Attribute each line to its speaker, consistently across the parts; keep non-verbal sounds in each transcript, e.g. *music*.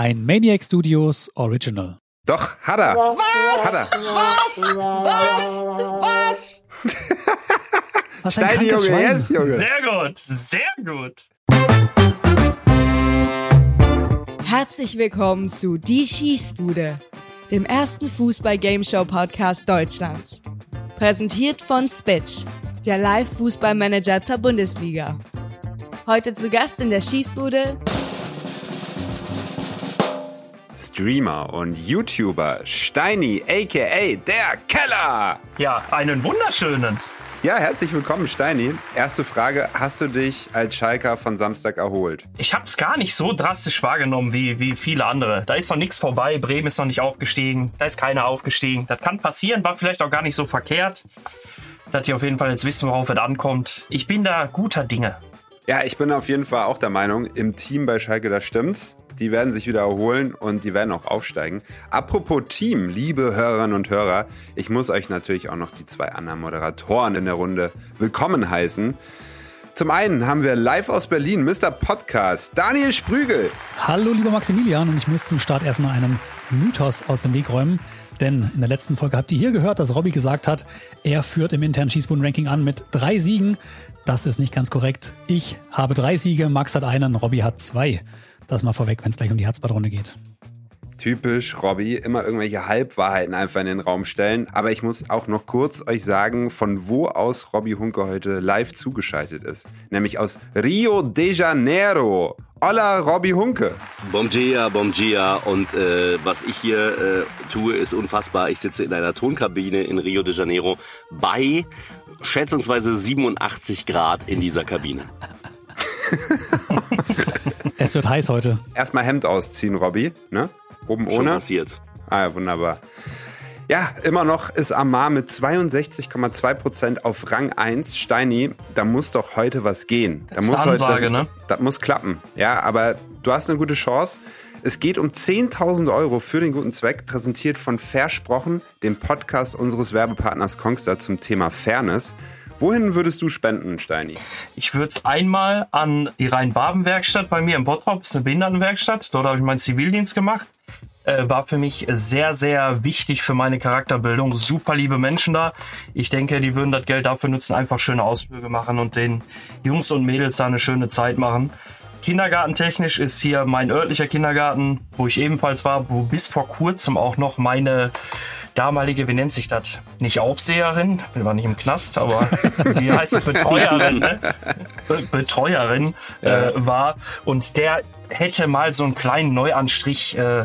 Speaker 1: Ein Maniac Studios Original.
Speaker 2: Doch, hat er.
Speaker 3: Was?
Speaker 2: Hat er.
Speaker 3: Was? Was?
Speaker 1: Was ein
Speaker 2: Steini,
Speaker 1: krankes
Speaker 2: Junge,
Speaker 1: Schwein.
Speaker 2: yes, Junge.
Speaker 4: Sehr gut, sehr gut.
Speaker 5: Herzlich willkommen zu Die Schießbude, dem ersten Fußball-Gameshow-Podcast Deutschlands. Präsentiert von Spitch, der Live-Fußballmanager zur Bundesliga. Heute zu Gast in der Schießbude
Speaker 2: Streamer und YouTuber Steini, aka der Keller.
Speaker 4: Ja, einen wunderschönen.
Speaker 2: Ja, herzlich willkommen, Steini. Erste Frage: Hast du dich als Schalker von Samstag erholt?
Speaker 4: Ich habe es gar nicht so drastisch wahrgenommen wie, wie viele andere. Da ist noch nichts vorbei. Bremen ist noch nicht aufgestiegen. Da ist keiner aufgestiegen. Das kann passieren, war vielleicht auch gar nicht so verkehrt. Dass die auf jeden Fall jetzt wissen, worauf es ankommt. Ich bin da guter Dinge.
Speaker 2: Ja, ich bin auf jeden Fall auch der Meinung, im Team bei Schalke, da stimmt's. Die werden sich wieder erholen und die werden auch aufsteigen. Apropos Team, liebe Hörerinnen und Hörer, ich muss euch natürlich auch noch die zwei anderen Moderatoren in der Runde willkommen heißen. Zum einen haben wir live aus Berlin, Mr. Podcast, Daniel Sprügel.
Speaker 1: Hallo, lieber Maximilian, und ich muss zum Start erstmal einen Mythos aus dem Weg räumen. Denn in der letzten Folge habt ihr hier gehört, dass Robby gesagt hat, er führt im internen Schießbuden-Ranking an mit drei Siegen. Das ist nicht ganz korrekt. Ich habe drei Siege, Max hat einen, Robby hat zwei. Das mal vorweg, wenn es gleich um die Herzbadrunde geht.
Speaker 2: Typisch Robby, immer irgendwelche Halbwahrheiten einfach in den Raum stellen. Aber ich muss auch noch kurz euch sagen, von wo aus Robby Hunke heute live zugeschaltet ist. Nämlich aus Rio de Janeiro. Hola, Robby Hunke.
Speaker 6: Bom dia, bom dia. Und äh, was ich hier äh, tue, ist unfassbar. Ich sitze in einer Tonkabine in Rio de Janeiro bei schätzungsweise 87 Grad in dieser Kabine. *laughs*
Speaker 1: Es wird heiß heute.
Speaker 2: Erstmal Hemd ausziehen, Robby. Ne? Oben
Speaker 6: Schon
Speaker 2: ohne.
Speaker 6: passiert.
Speaker 2: Ah, ja, wunderbar. Ja, immer noch ist Amar mit 62,2% auf Rang 1. Steini, da muss doch heute was gehen. Da
Speaker 4: Das ist
Speaker 2: muss
Speaker 4: eine
Speaker 2: heute,
Speaker 4: Ansage,
Speaker 2: das,
Speaker 4: ne?
Speaker 2: das muss klappen. Ja, aber du hast eine gute Chance. Es geht um 10.000 Euro für den guten Zweck, präsentiert von Versprochen, dem Podcast unseres Werbepartners Kongstar zum Thema Fairness. Wohin würdest du spenden, Steini?
Speaker 4: Ich würde es einmal an die Rhein-Baben-Werkstatt bei mir im Bottrop, das ist eine Behindertenwerkstatt. Dort habe ich meinen Zivildienst gemacht. Äh, war für mich sehr, sehr wichtig für meine Charakterbildung. Super liebe Menschen da. Ich denke, die würden das Geld dafür nutzen, einfach schöne Ausflüge machen und den Jungs und Mädels da eine schöne Zeit machen. Kindergartentechnisch ist hier mein örtlicher Kindergarten, wo ich ebenfalls war, wo bis vor kurzem auch noch meine damalige, wie nennt sich das? Nicht Aufseherin, bin war nicht im Knast, aber wie heißt es? Betreuerin, ne? Be Betreuerin äh, war. Und der hätte mal so einen kleinen Neuanstrich äh,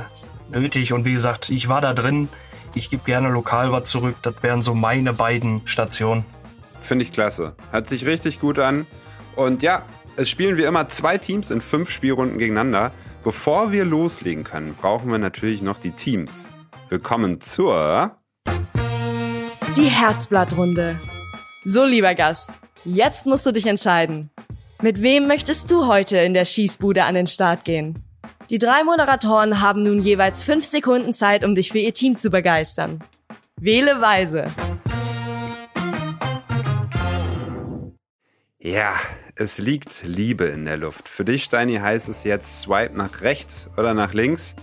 Speaker 4: nötig. Und wie gesagt, ich war da drin. Ich gebe gerne lokal was zurück. Das wären so meine beiden Stationen.
Speaker 2: Finde ich klasse. Hört sich richtig gut an. Und ja, es spielen wie immer zwei Teams in fünf Spielrunden gegeneinander. Bevor wir loslegen können, brauchen wir natürlich noch die Teams. Willkommen zur
Speaker 5: die Herzblattrunde. So, lieber Gast, jetzt musst du dich entscheiden. Mit wem möchtest du heute in der Schießbude an den Start gehen? Die drei Moderatoren haben nun jeweils fünf Sekunden Zeit, um dich für ihr Team zu begeistern. Wähle weise.
Speaker 2: Ja, es liegt Liebe in der Luft. Für dich, Steini, heißt es jetzt Swipe nach rechts oder nach links.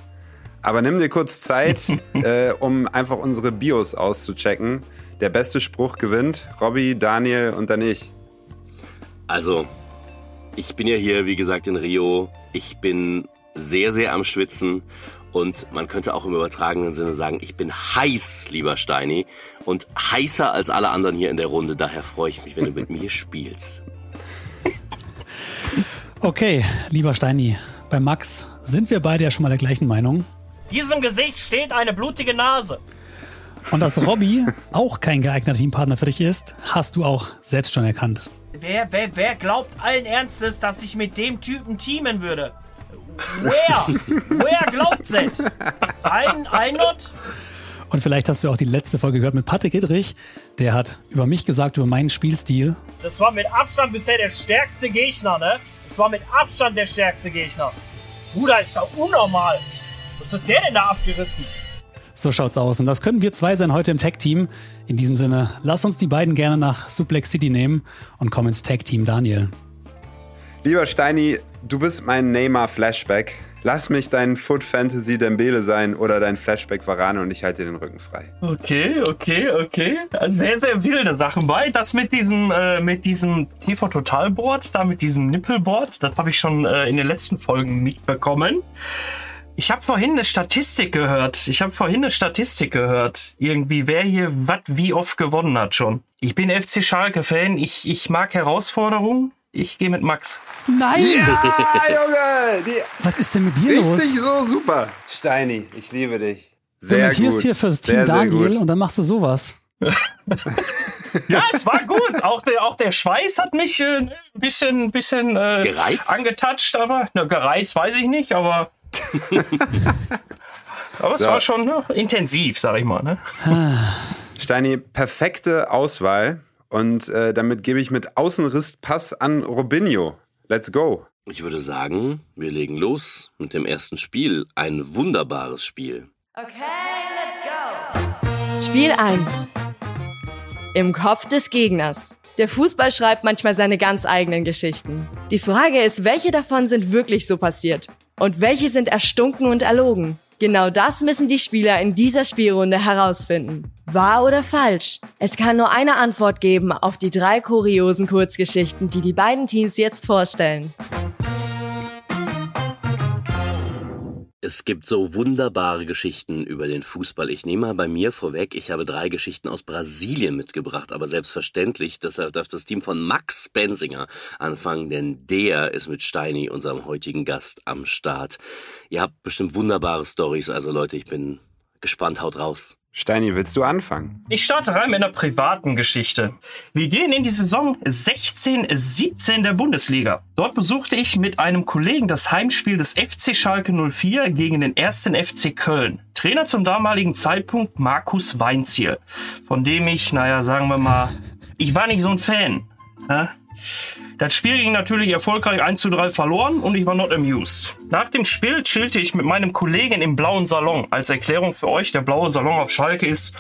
Speaker 2: Aber nimm dir kurz Zeit, *laughs* äh, um einfach unsere Bios auszuchecken. Der beste Spruch gewinnt. Robby, Daniel und dann ich.
Speaker 6: Also, ich bin ja hier, wie gesagt, in Rio. Ich bin sehr, sehr am Schwitzen. Und man könnte auch im übertragenen Sinne sagen, ich bin heiß, lieber Steini. Und heißer als alle anderen hier in der Runde. Daher freue ich mich, wenn du mit mir spielst. *laughs*
Speaker 1: Okay, lieber Steini, bei Max sind wir beide ja schon mal der gleichen Meinung.
Speaker 4: Diesem Gesicht steht eine blutige Nase.
Speaker 1: Und dass Robby *laughs* auch kein geeigneter Teampartner für dich ist, hast du auch selbst schon erkannt.
Speaker 7: Wer, wer, wer glaubt allen Ernstes, dass ich mit dem Typen teamen würde? Wer? Wer glaubt es? Ein, ein not?
Speaker 1: Und vielleicht hast du auch die letzte Folge gehört mit Patrick Idrich. Der hat über mich gesagt, über meinen Spielstil.
Speaker 7: Das war mit Abstand bisher der stärkste Gegner, ne? Das war mit Abstand der stärkste Gegner. Bruder, ist doch unnormal. Was hat der denn da abgerissen?
Speaker 1: So schaut's aus. Und das können wir zwei sein heute im Tag-Team. In diesem Sinne, lass uns die beiden gerne nach Suplex City nehmen und komm ins Tag-Team, Daniel.
Speaker 2: Lieber Steini, du bist mein Neymar-Flashback. Lass mich dein Foot Fantasy Dembele sein oder dein Flashback Varane und ich halte den Rücken frei.
Speaker 4: Okay, okay, okay. Also sehr, sehr wilde Sachen bei. Das mit diesem, äh, mit diesem TV Total Board, da mit diesem Nippelboard, das habe ich schon äh, in den letzten Folgen mitbekommen. Ich habe vorhin eine Statistik gehört. Ich habe vorhin eine Statistik gehört. Irgendwie, wer hier was wie oft gewonnen hat schon. Ich bin FC Schalke-Fan. Ich, ich mag Herausforderungen. Ich gehe mit Max.
Speaker 1: Nein!
Speaker 2: Ja, *laughs* Junge! Die,
Speaker 1: Was ist denn mit dir los?
Speaker 2: richtig so super. Steini, ich liebe dich.
Speaker 1: Du
Speaker 2: Sehr
Speaker 1: kommentierst
Speaker 2: gut.
Speaker 1: hier fürs Team
Speaker 2: sehr, sehr
Speaker 1: Daniel
Speaker 2: gut.
Speaker 1: und dann machst du sowas. *laughs*
Speaker 4: Ja, es war gut. Auch der, auch der Schweiß hat mich äh, ein bisschen, bisschen äh,
Speaker 6: Gereizt?
Speaker 4: angetatscht, aber na, gereizt weiß ich nicht, aber. *laughs* aber es
Speaker 2: Ja.
Speaker 4: war schon ne, intensiv, sag ich mal. Ne?
Speaker 2: Steini, perfekte Auswahl. Und äh, damit gebe ich mit Außenriss Pass an Robinho. Let's go.
Speaker 6: Ich würde sagen, wir legen los mit dem ersten Spiel. Ein wunderbares Spiel.
Speaker 5: Spiel 1. Im Kopf des Gegners. Der Fußball schreibt manchmal seine ganz eigenen Geschichten. Die Frage ist, welche davon sind wirklich so passiert? Und welche sind erstunken und erlogen? Genau das müssen die Spieler in dieser Spielrunde herausfinden. Wahr oder falsch? Es kann nur eine Antwort geben auf die drei kuriosen Kurzgeschichten, die die beiden Teams jetzt vorstellen.
Speaker 6: Es gibt so wunderbare Geschichten über den Fußball. Ich nehme mal bei mir vorweg, ich habe drei Geschichten aus Brasilien mitgebracht, aber selbstverständlich, deshalb darf das Team von Max Bensinger anfangen, denn der ist mit Steini, unserem heutigen Gast, am Start. Ihr habt bestimmt wunderbare Stories, also Leute, ich bin gespannt, haut raus.
Speaker 2: Steini, willst du anfangen?
Speaker 4: Ich starte rein mit einer privaten Geschichte. Wir gehen in die Saison 16-17 der Bundesliga. Dort besuchte ich mit einem Kollegen das Heimspiel des FC Schalke 04 gegen den ersten FC Köln. Trainer zum damaligen Zeitpunkt Markus Weinziel, von dem ich, naja, sagen wir mal, ich war nicht so ein Fan. Ja? Das Spiel ging natürlich erfolgreich 1 zu 3 verloren und ich war not amused. Nach dem Spiel chillte ich mit meinem Kollegen im blauen Salon. Als Erklärung für euch, der blaue Salon auf Schalke ist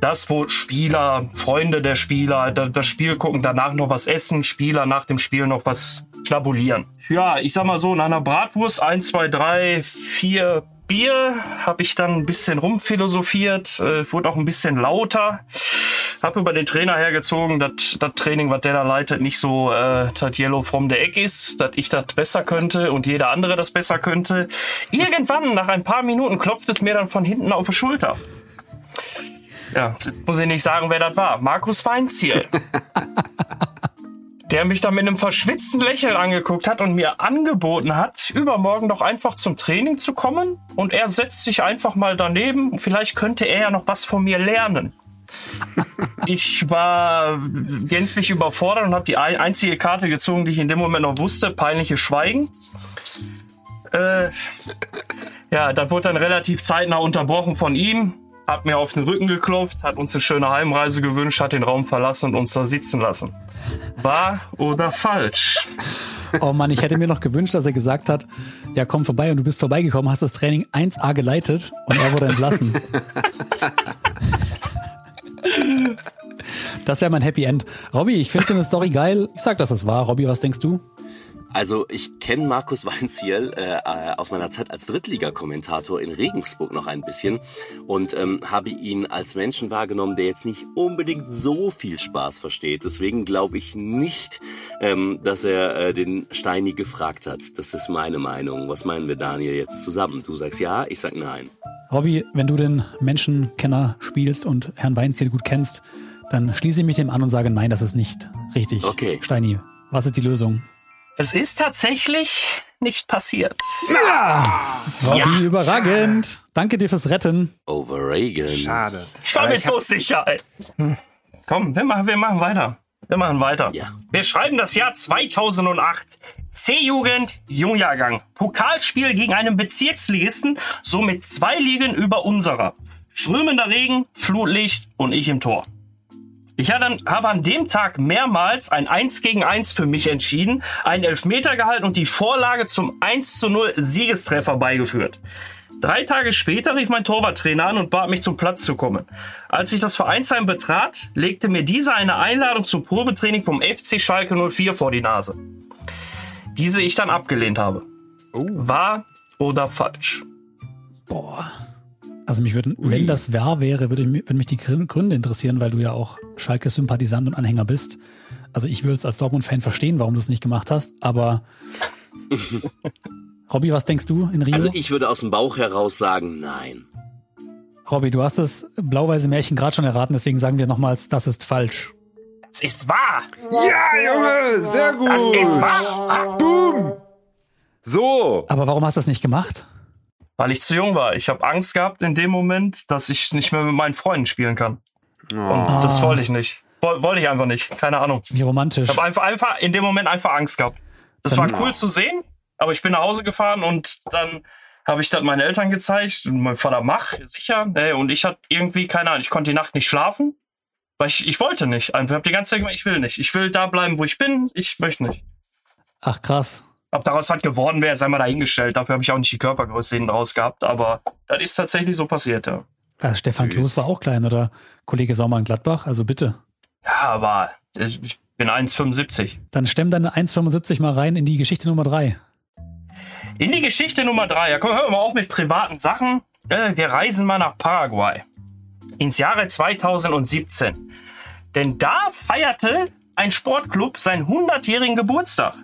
Speaker 4: das, wo Spieler, Freunde der Spieler, da- das Spiel gucken, danach noch was essen, Spieler nach dem Spiel noch was schnabulieren. Ja, ich sag mal so, nach einer Bratwurst, 1, 2, 3, 4 Bier, habe ich dann ein bisschen rumphilosophiert, äh, wurde auch ein bisschen lauter. Hab über den Trainer hergezogen, dass das Training, was der da leitet, nicht so äh, das Yellow from the Egg ist, dass ich das besser könnte und jeder andere das besser könnte. Irgendwann, nach ein paar Minuten, klopft es mir dann von hinten auf die Schulter. Ja, muss ich nicht sagen, wer das war. Markus Weinziel. *laughs* Der mich dann mit einem verschwitzten Lächeln angeguckt hat und mir angeboten hat, übermorgen doch einfach zum Training zu kommen. Und er setzt sich einfach mal daneben. Vielleicht könnte er ja noch was von mir lernen. *laughs* Ich war gänzlich überfordert und habe die ein- einzige Karte gezogen, die ich in dem Moment noch wusste. Peinliches Schweigen. Äh, ja, das wurde dann relativ zeitnah unterbrochen von ihm. Hat mir auf den Rücken geklopft, hat uns eine schöne Heimreise gewünscht, hat den Raum verlassen und uns da sitzen lassen. Wahr oder falsch?
Speaker 1: Oh Mann, ich hätte mir noch gewünscht, dass er gesagt hat, ja komm vorbei und du bist vorbeigekommen, hast das Training 1A geleitet und er wurde entlassen. Das wäre mein Happy End. Robby, ich finde deine Story geil. Ich sag, dass es war. Robby, was denkst du?
Speaker 6: Also ich kenne Markus Weinziel äh, äh, aus meiner Zeit als Drittliga-Kommentator in Regensburg noch ein bisschen und ähm, habe ihn als Menschen wahrgenommen, der jetzt nicht unbedingt so viel Spaß versteht. Deswegen glaube ich nicht, ähm, dass er äh, den Steini gefragt hat. Das ist meine Meinung. Was meinen wir, Daniel, jetzt zusammen? Du sagst ja, ich sag nein.
Speaker 1: Robby, wenn du den Menschenkenner spielst und Herrn Weinziel gut kennst, dann schließe ich mich dem an und sage, nein, das ist nicht richtig.
Speaker 6: Okay.
Speaker 1: Steini, was ist die Lösung?
Speaker 4: Es ist tatsächlich nicht passiert.
Speaker 1: Robby, überragend. Danke dir fürs Retten.
Speaker 6: Overragen.
Speaker 2: Schade.
Speaker 4: Ich war
Speaker 2: Aber
Speaker 4: mir
Speaker 2: ich
Speaker 4: so sicher. Ey. Hm. Komm, wir machen, wir machen weiter. Wir machen weiter.
Speaker 6: Ja.
Speaker 4: Wir schreiben das Jahr 2008. C-Jugend, Jungjahrgang. Pokalspiel gegen einen Bezirksligisten, somit zwei Ligen über unserer. Strömender Regen, Flutlicht und ich im Tor. Ich habe an dem Tag mehrmals ein 1 gegen 1 für mich entschieden, einen Elfmeter gehalten und die Vorlage zum 1 zu 0 Siegestreffer beigeführt. Drei Tage später rief mein Torwarttrainer an und bat mich zum Platz zu kommen. Als ich das Vereinsheim betrat, legte mir dieser eine Einladung zum Probetraining vom FC Schalke 04 vor die Nase. diese ich dann abgelehnt habe. Wahr oder falsch?
Speaker 1: Boah. Also mich würden, wenn das wahr wäre, würde mich, würden mich die Grün- Gründe interessieren, weil du ja auch Schalke-Sympathisant und Anhänger bist. Also ich würde es als Dortmund-Fan verstehen, warum du es nicht gemacht hast, aber *laughs* Robby, was denkst du in Rio?
Speaker 6: Also ich würde aus dem Bauch heraus sagen, nein.
Speaker 1: Robby, du hast das blau-weiße Märchen gerade schon erraten, deswegen sagen wir nochmals, das ist falsch.
Speaker 4: Es ist wahr!
Speaker 2: Ja, Junge, sehr gut.
Speaker 4: Das ist wahr!
Speaker 2: Boom. So.
Speaker 1: Aber warum hast du das nicht gemacht?
Speaker 4: Weil ich zu jung war. Ich habe Angst gehabt in dem Moment, dass ich nicht mehr mit meinen Freunden spielen kann.
Speaker 2: Oh.
Speaker 4: Und das wollte ich nicht. Woll- Wollte ich einfach nicht. Keine Ahnung.
Speaker 1: Wie romantisch.
Speaker 4: Ich habe einfach, einfach in dem Moment einfach Angst gehabt. Das war cool zu sehen, aber ich bin nach Hause gefahren und dann habe ich das meinen Eltern gezeigt und mein Vater mach, sicher. Ey, und ich hatte irgendwie, keine Ahnung, ich konnte die Nacht nicht schlafen, weil ich, ich wollte nicht. Einfach, ich habe die ganze Zeit gesagt, ich will nicht. Ich will da bleiben, wo ich bin. Ich möchte nicht.
Speaker 1: Ach krass.
Speaker 4: Ob daraus was geworden wäre, sei mal dahingestellt. Dafür habe ich auch nicht die Körpergröße hinten raus gehabt. Aber das ist tatsächlich so passiert, ja.
Speaker 1: Also Stefan
Speaker 2: Süß.
Speaker 1: Kloß war auch klein oder Kollege Saumann Gladbach, also bitte.
Speaker 4: Ja, aber ich bin 1,75.
Speaker 1: Dann stemm deine 1,75 mal rein in die Geschichte Nummer 3.
Speaker 4: In die Geschichte Nummer drei. Ja, komm, hören wir mal auf mit privaten Sachen. Äh, wir reisen mal nach Paraguay. Ins Jahre 2017. Denn da feierte ein Sportclub seinen 100-jährigen Geburtstag.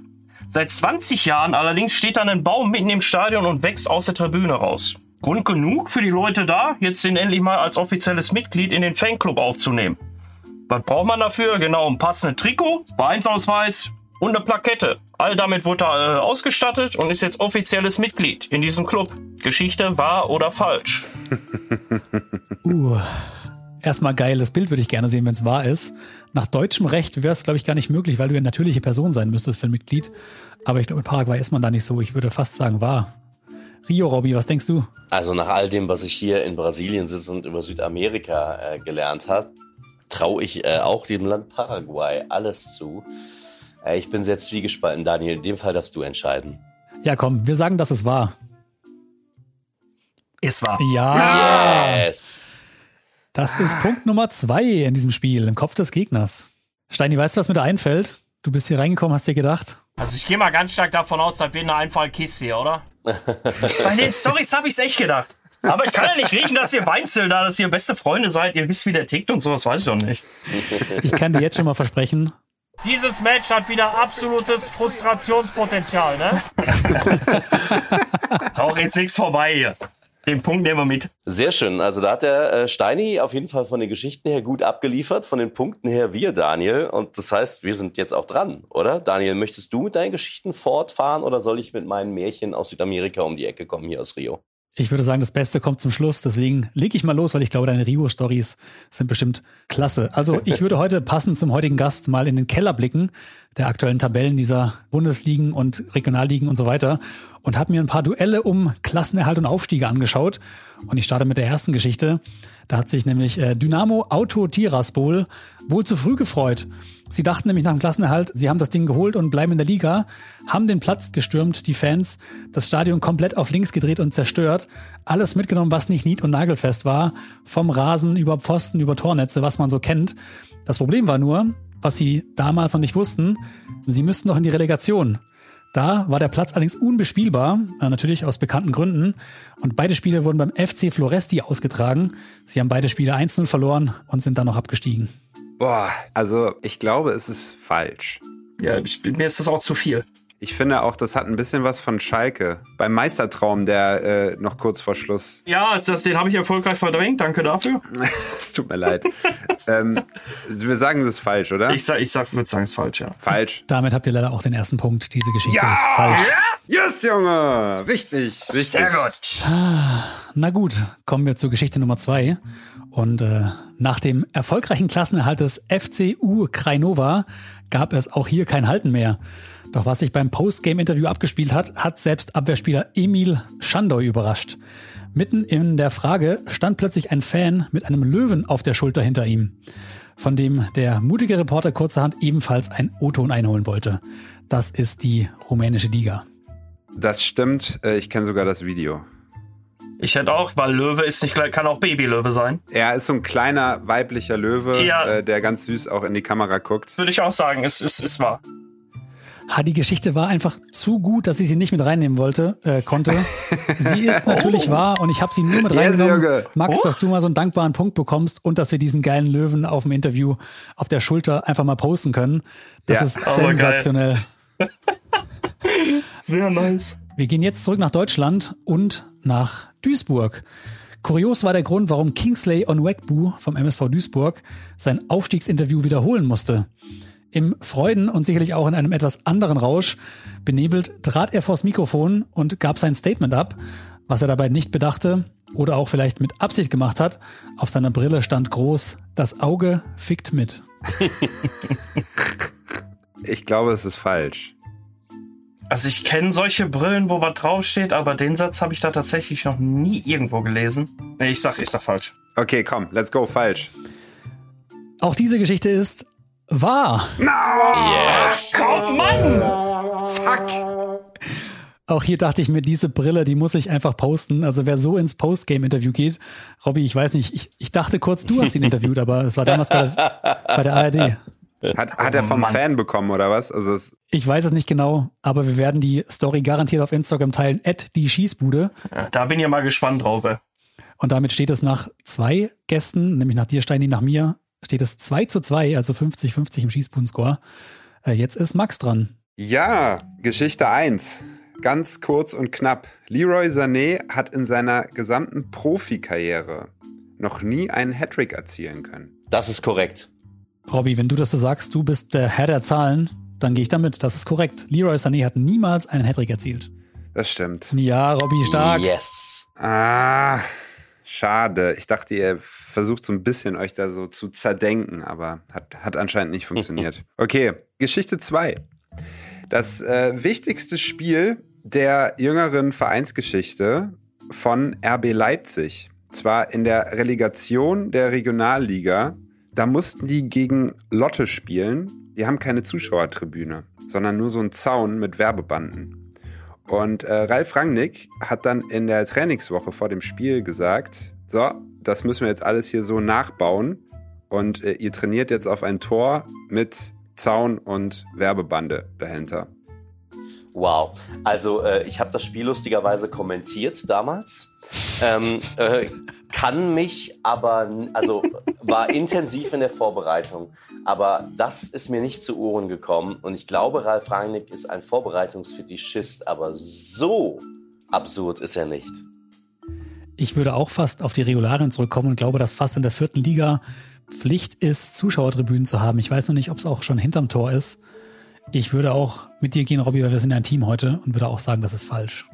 Speaker 4: Seit 20 Jahren allerdings steht dann ein Baum mitten im Stadion und wächst aus der Tribüne raus. Grund genug für die Leute da, jetzt den endlich mal als offizielles Mitglied in den Fanclub aufzunehmen. Was braucht man dafür? Genau, ein passendes Trikot, Vereinsausweis und eine Plakette. All damit wurde er äh, ausgestattet und ist jetzt offizielles Mitglied in diesem Club. Geschichte wahr oder falsch? *laughs*
Speaker 1: Uh, erstmal geiles Bild würde ich gerne sehen, wenn es wahr ist. Nach deutschem Recht wäre es, glaube ich, gar nicht möglich, weil du ja eine natürliche Person sein müsstest für ein Mitglied. Aber ich glaube, in Paraguay ist man da nicht so. Ich würde fast sagen, wahr. Rio, Robby, was denkst du?
Speaker 6: Also nach all dem, was ich hier in Brasilien sitze und über Südamerika äh, gelernt habe, traue ich äh, auch dem Land Paraguay alles zu. Äh, ich bin sehr zwiegespalten, Daniel. In dem Fall darfst du entscheiden.
Speaker 1: Ja, komm, wir sagen, dass es wahr.
Speaker 4: Ist wahr.
Speaker 1: Ja,
Speaker 6: Yes!
Speaker 1: Das ist Punkt Nummer zwei in diesem Spiel, im Kopf des Gegners. Steini, weißt du, was mir da einfällt? Du bist hier reingekommen, hast dir gedacht?
Speaker 7: Also ich gehe mal ganz stark davon aus, das wird eine einfache Kiste hier, oder? *laughs*
Speaker 4: Bei den Stories habe ich es echt gedacht. Aber ich kann ja nicht riechen, dass ihr Weinzel da, dass ihr beste Freunde seid. Ihr wisst, wie der tickt und sowas, weiß ich doch nicht.
Speaker 1: Ich kann dir jetzt schon mal versprechen,
Speaker 7: Dieses Match hat wieder absolutes Frustrationspotenzial, ne? *laughs*
Speaker 4: Auch jetzt nichts vorbei hier. Den Punkt nehmen wir mit.
Speaker 6: Sehr schön. Also da hat der äh, Steini auf jeden Fall von den Geschichten her gut abgeliefert, von den Punkten her wir, Daniel. Und das heißt, wir sind jetzt auch dran, oder? Daniel, möchtest du mit deinen Geschichten fortfahren oder soll ich mit meinen Märchen aus Südamerika um die Ecke kommen hier aus Rio?
Speaker 1: Ich würde sagen, das Beste kommt zum Schluss. Deswegen leg ich mal los, weil ich glaube, deine Rio-Stories sind bestimmt klasse. Also ich würde heute passend zum heutigen Gast mal in den Keller blicken, der aktuellen Tabellen dieser Bundesligen und Regionalligen und so weiter und habe mir ein paar Duelle um Klassenerhalt und Aufstiege angeschaut. Und ich starte mit der ersten Geschichte. Da hat sich nämlich äh, Dynamo Auto Tiraspol wohl zu früh gefreut. Sie dachten nämlich nach dem Klassenerhalt, sie haben das Ding geholt und bleiben in der Liga, haben den Platz gestürmt, die Fans, das Stadion komplett auf links gedreht und zerstört, alles mitgenommen, was nicht nied- und nagelfest war, vom Rasen über Pfosten, über Tornetze, was man so kennt. Das Problem war nur, was sie damals noch nicht wussten, sie müssten noch in die Relegation. Da war der Platz allerdings unbespielbar, äh, natürlich aus bekannten Gründen. Und beide Spiele wurden beim FC Floresti ausgetragen. Sie haben beide Spiele 1-0 verloren und sind dann noch abgestiegen.
Speaker 2: Boah, also ich glaube, es ist falsch.
Speaker 4: Ja, ich, mir ist das auch zu viel.
Speaker 2: Ich finde auch, das hat ein bisschen was von Schalke. Beim Meistertraum, der äh, noch kurz vor Schluss.
Speaker 4: Ja, das, den habe ich erfolgreich verdrängt. Danke dafür. *laughs*
Speaker 2: Es tut mir leid. ähm, wir sagen, das ist falsch, oder?
Speaker 4: Ich, sag, ich sag, würde sagen, es ist falsch, ja.
Speaker 2: falsch.
Speaker 1: Damit habt ihr leider auch den ersten Punkt. Diese Geschichte
Speaker 2: Ja!
Speaker 1: ist falsch.
Speaker 2: Yes, Junge! Wichtig, wichtig.
Speaker 4: Sehr gut.
Speaker 1: Na gut, kommen wir zur Geschichte Nummer zwei. Und äh, nach dem erfolgreichen Klassenerhalt des FCU Krajnova gab es auch hier kein Halten mehr. Doch was sich beim Postgame-Interview abgespielt hat, hat selbst Abwehrspieler Emil Schandoy überrascht. Mitten in der Frage stand plötzlich ein Fan mit einem Löwen auf der Schulter hinter ihm, von dem der mutige Reporter kurzerhand ebenfalls ein O-Ton einholen wollte. Das ist die rumänische Liga.
Speaker 2: Das stimmt. Äh, ich kenne sogar das Video.
Speaker 4: Ich hätte auch, weil Löwe ist nicht gleich, kann auch Babylöwe sein.
Speaker 2: Er ist so ein kleiner weiblicher Löwe,
Speaker 4: Ja.
Speaker 2: äh, der ganz süß auch in die Kamera guckt.
Speaker 4: Würde ich auch sagen, es ist, ist wahr.
Speaker 1: Ah, die Geschichte war einfach zu gut, dass ich sie nicht mit reinnehmen wollte, äh, konnte. sie *laughs* ist natürlich wahr und ich habe sie nur mit
Speaker 2: Yes,
Speaker 1: reingenommen.
Speaker 2: Junge.
Speaker 1: Max, dass du mal so einen dankbaren Punkt bekommst und dass wir diesen geilen Löwen auf dem Interview auf der Schulter einfach mal posten können. Das
Speaker 2: Ja.
Speaker 1: ist
Speaker 4: geil.
Speaker 1: sensationell. *laughs*
Speaker 4: Sehr nice.
Speaker 1: Wir gehen jetzt zurück nach Deutschland und nach Duisburg. Kurios war der Grund, warum Kingsley Onwegbu vom MSV Duisburg sein Aufstiegsinterview wiederholen musste. Im Freuden und sicherlich auch in einem etwas anderen Rausch benebelt trat er vors Mikrofon und gab sein Statement ab. Was er dabei nicht bedachte oder auch vielleicht mit Absicht gemacht hat, auf seiner Brille stand groß, das Auge fickt mit. *laughs*
Speaker 2: Ich glaube, es ist falsch.
Speaker 4: Also ich kenne solche Brillen, wo was draufsteht, aber den Satz habe ich da tatsächlich noch nie irgendwo gelesen. Nee, ich sag, ich sag falsch.
Speaker 2: Okay, komm, let's go, falsch.
Speaker 1: Auch diese Geschichte ist wahr.
Speaker 6: Yes.
Speaker 4: Oh Mann!
Speaker 1: Auch hier dachte ich mir, diese Brille, die muss ich einfach posten. Also wer so ins Postgame-Interview geht, Robby, ich weiß nicht, ich, ich dachte kurz, du hast ihn interviewt, aber es war damals bei der, bei der ARD.
Speaker 2: Hat, hat er vom
Speaker 4: Mann.
Speaker 2: Fan bekommen oder was? Also es,
Speaker 1: Ich weiß es nicht genau, aber wir werden die Story garantiert auf Instagram teilen, at die Schießbude.
Speaker 4: Ja, da bin ich mal gespannt drauf. ey.
Speaker 1: Und damit steht es nach zwei Gästen, nämlich nach dir, Steini, nach mir, steht es 2 zu 2, also 50-50 im Schießbuden-Score. Äh, jetzt ist Max dran.
Speaker 2: Ja, Geschichte 1. Ganz kurz und knapp. Leroy Sané hat in seiner gesamten Profikarriere noch nie einen Hattrick erzielen können.
Speaker 6: Das ist korrekt.
Speaker 1: Robby, wenn du das so sagst, du bist der Herr der Zahlen, dann gehe ich damit. Das ist korrekt. Leroy Sané hat niemals einen Hattrick erzielt.
Speaker 2: Das stimmt.
Speaker 1: Ja, Robby, stark.
Speaker 6: Yes.
Speaker 2: Ah, schade. Ich dachte, ihr versucht so ein bisschen euch da so zu zerdenken, aber hat, hat anscheinend nicht funktioniert. *laughs* Okay, Geschichte 2. Das äh, wichtigste Spiel der jüngeren Vereinsgeschichte von RB Leipzig. Zwar in der Relegation der Regionalliga. Da mussten die gegen Lotte spielen. Die haben keine Zuschauertribüne, sondern nur so einen Zaun mit Werbebanden. Und äh, Ralf Rangnick hat dann in der Trainingswoche vor dem Spiel gesagt, so, das müssen wir jetzt alles hier so nachbauen. Und äh, ihr trainiert jetzt auf ein Tor mit Zaun und Werbebande dahinter.
Speaker 6: Wow. Also äh, ich habe das Spiel lustigerweise kommentiert damals. Ähm, äh, kann mich aber, also war intensiv in der Vorbereitung. Aber das ist mir nicht zu Ohren gekommen. Und ich glaube, Ralf Rangnick ist ein Vorbereitungsfetischist, aber so absurd ist er nicht.
Speaker 1: Ich würde auch fast auf die Regularien zurückkommen und glaube, dass fast in der vierten Liga Pflicht ist, Zuschauertribünen zu haben. Ich weiß noch nicht, ob es auch schon hinterm Tor ist. Ich würde auch mit dir gehen, Robby, weil wir sind ja ein Team heute und würde auch sagen, das ist falsch.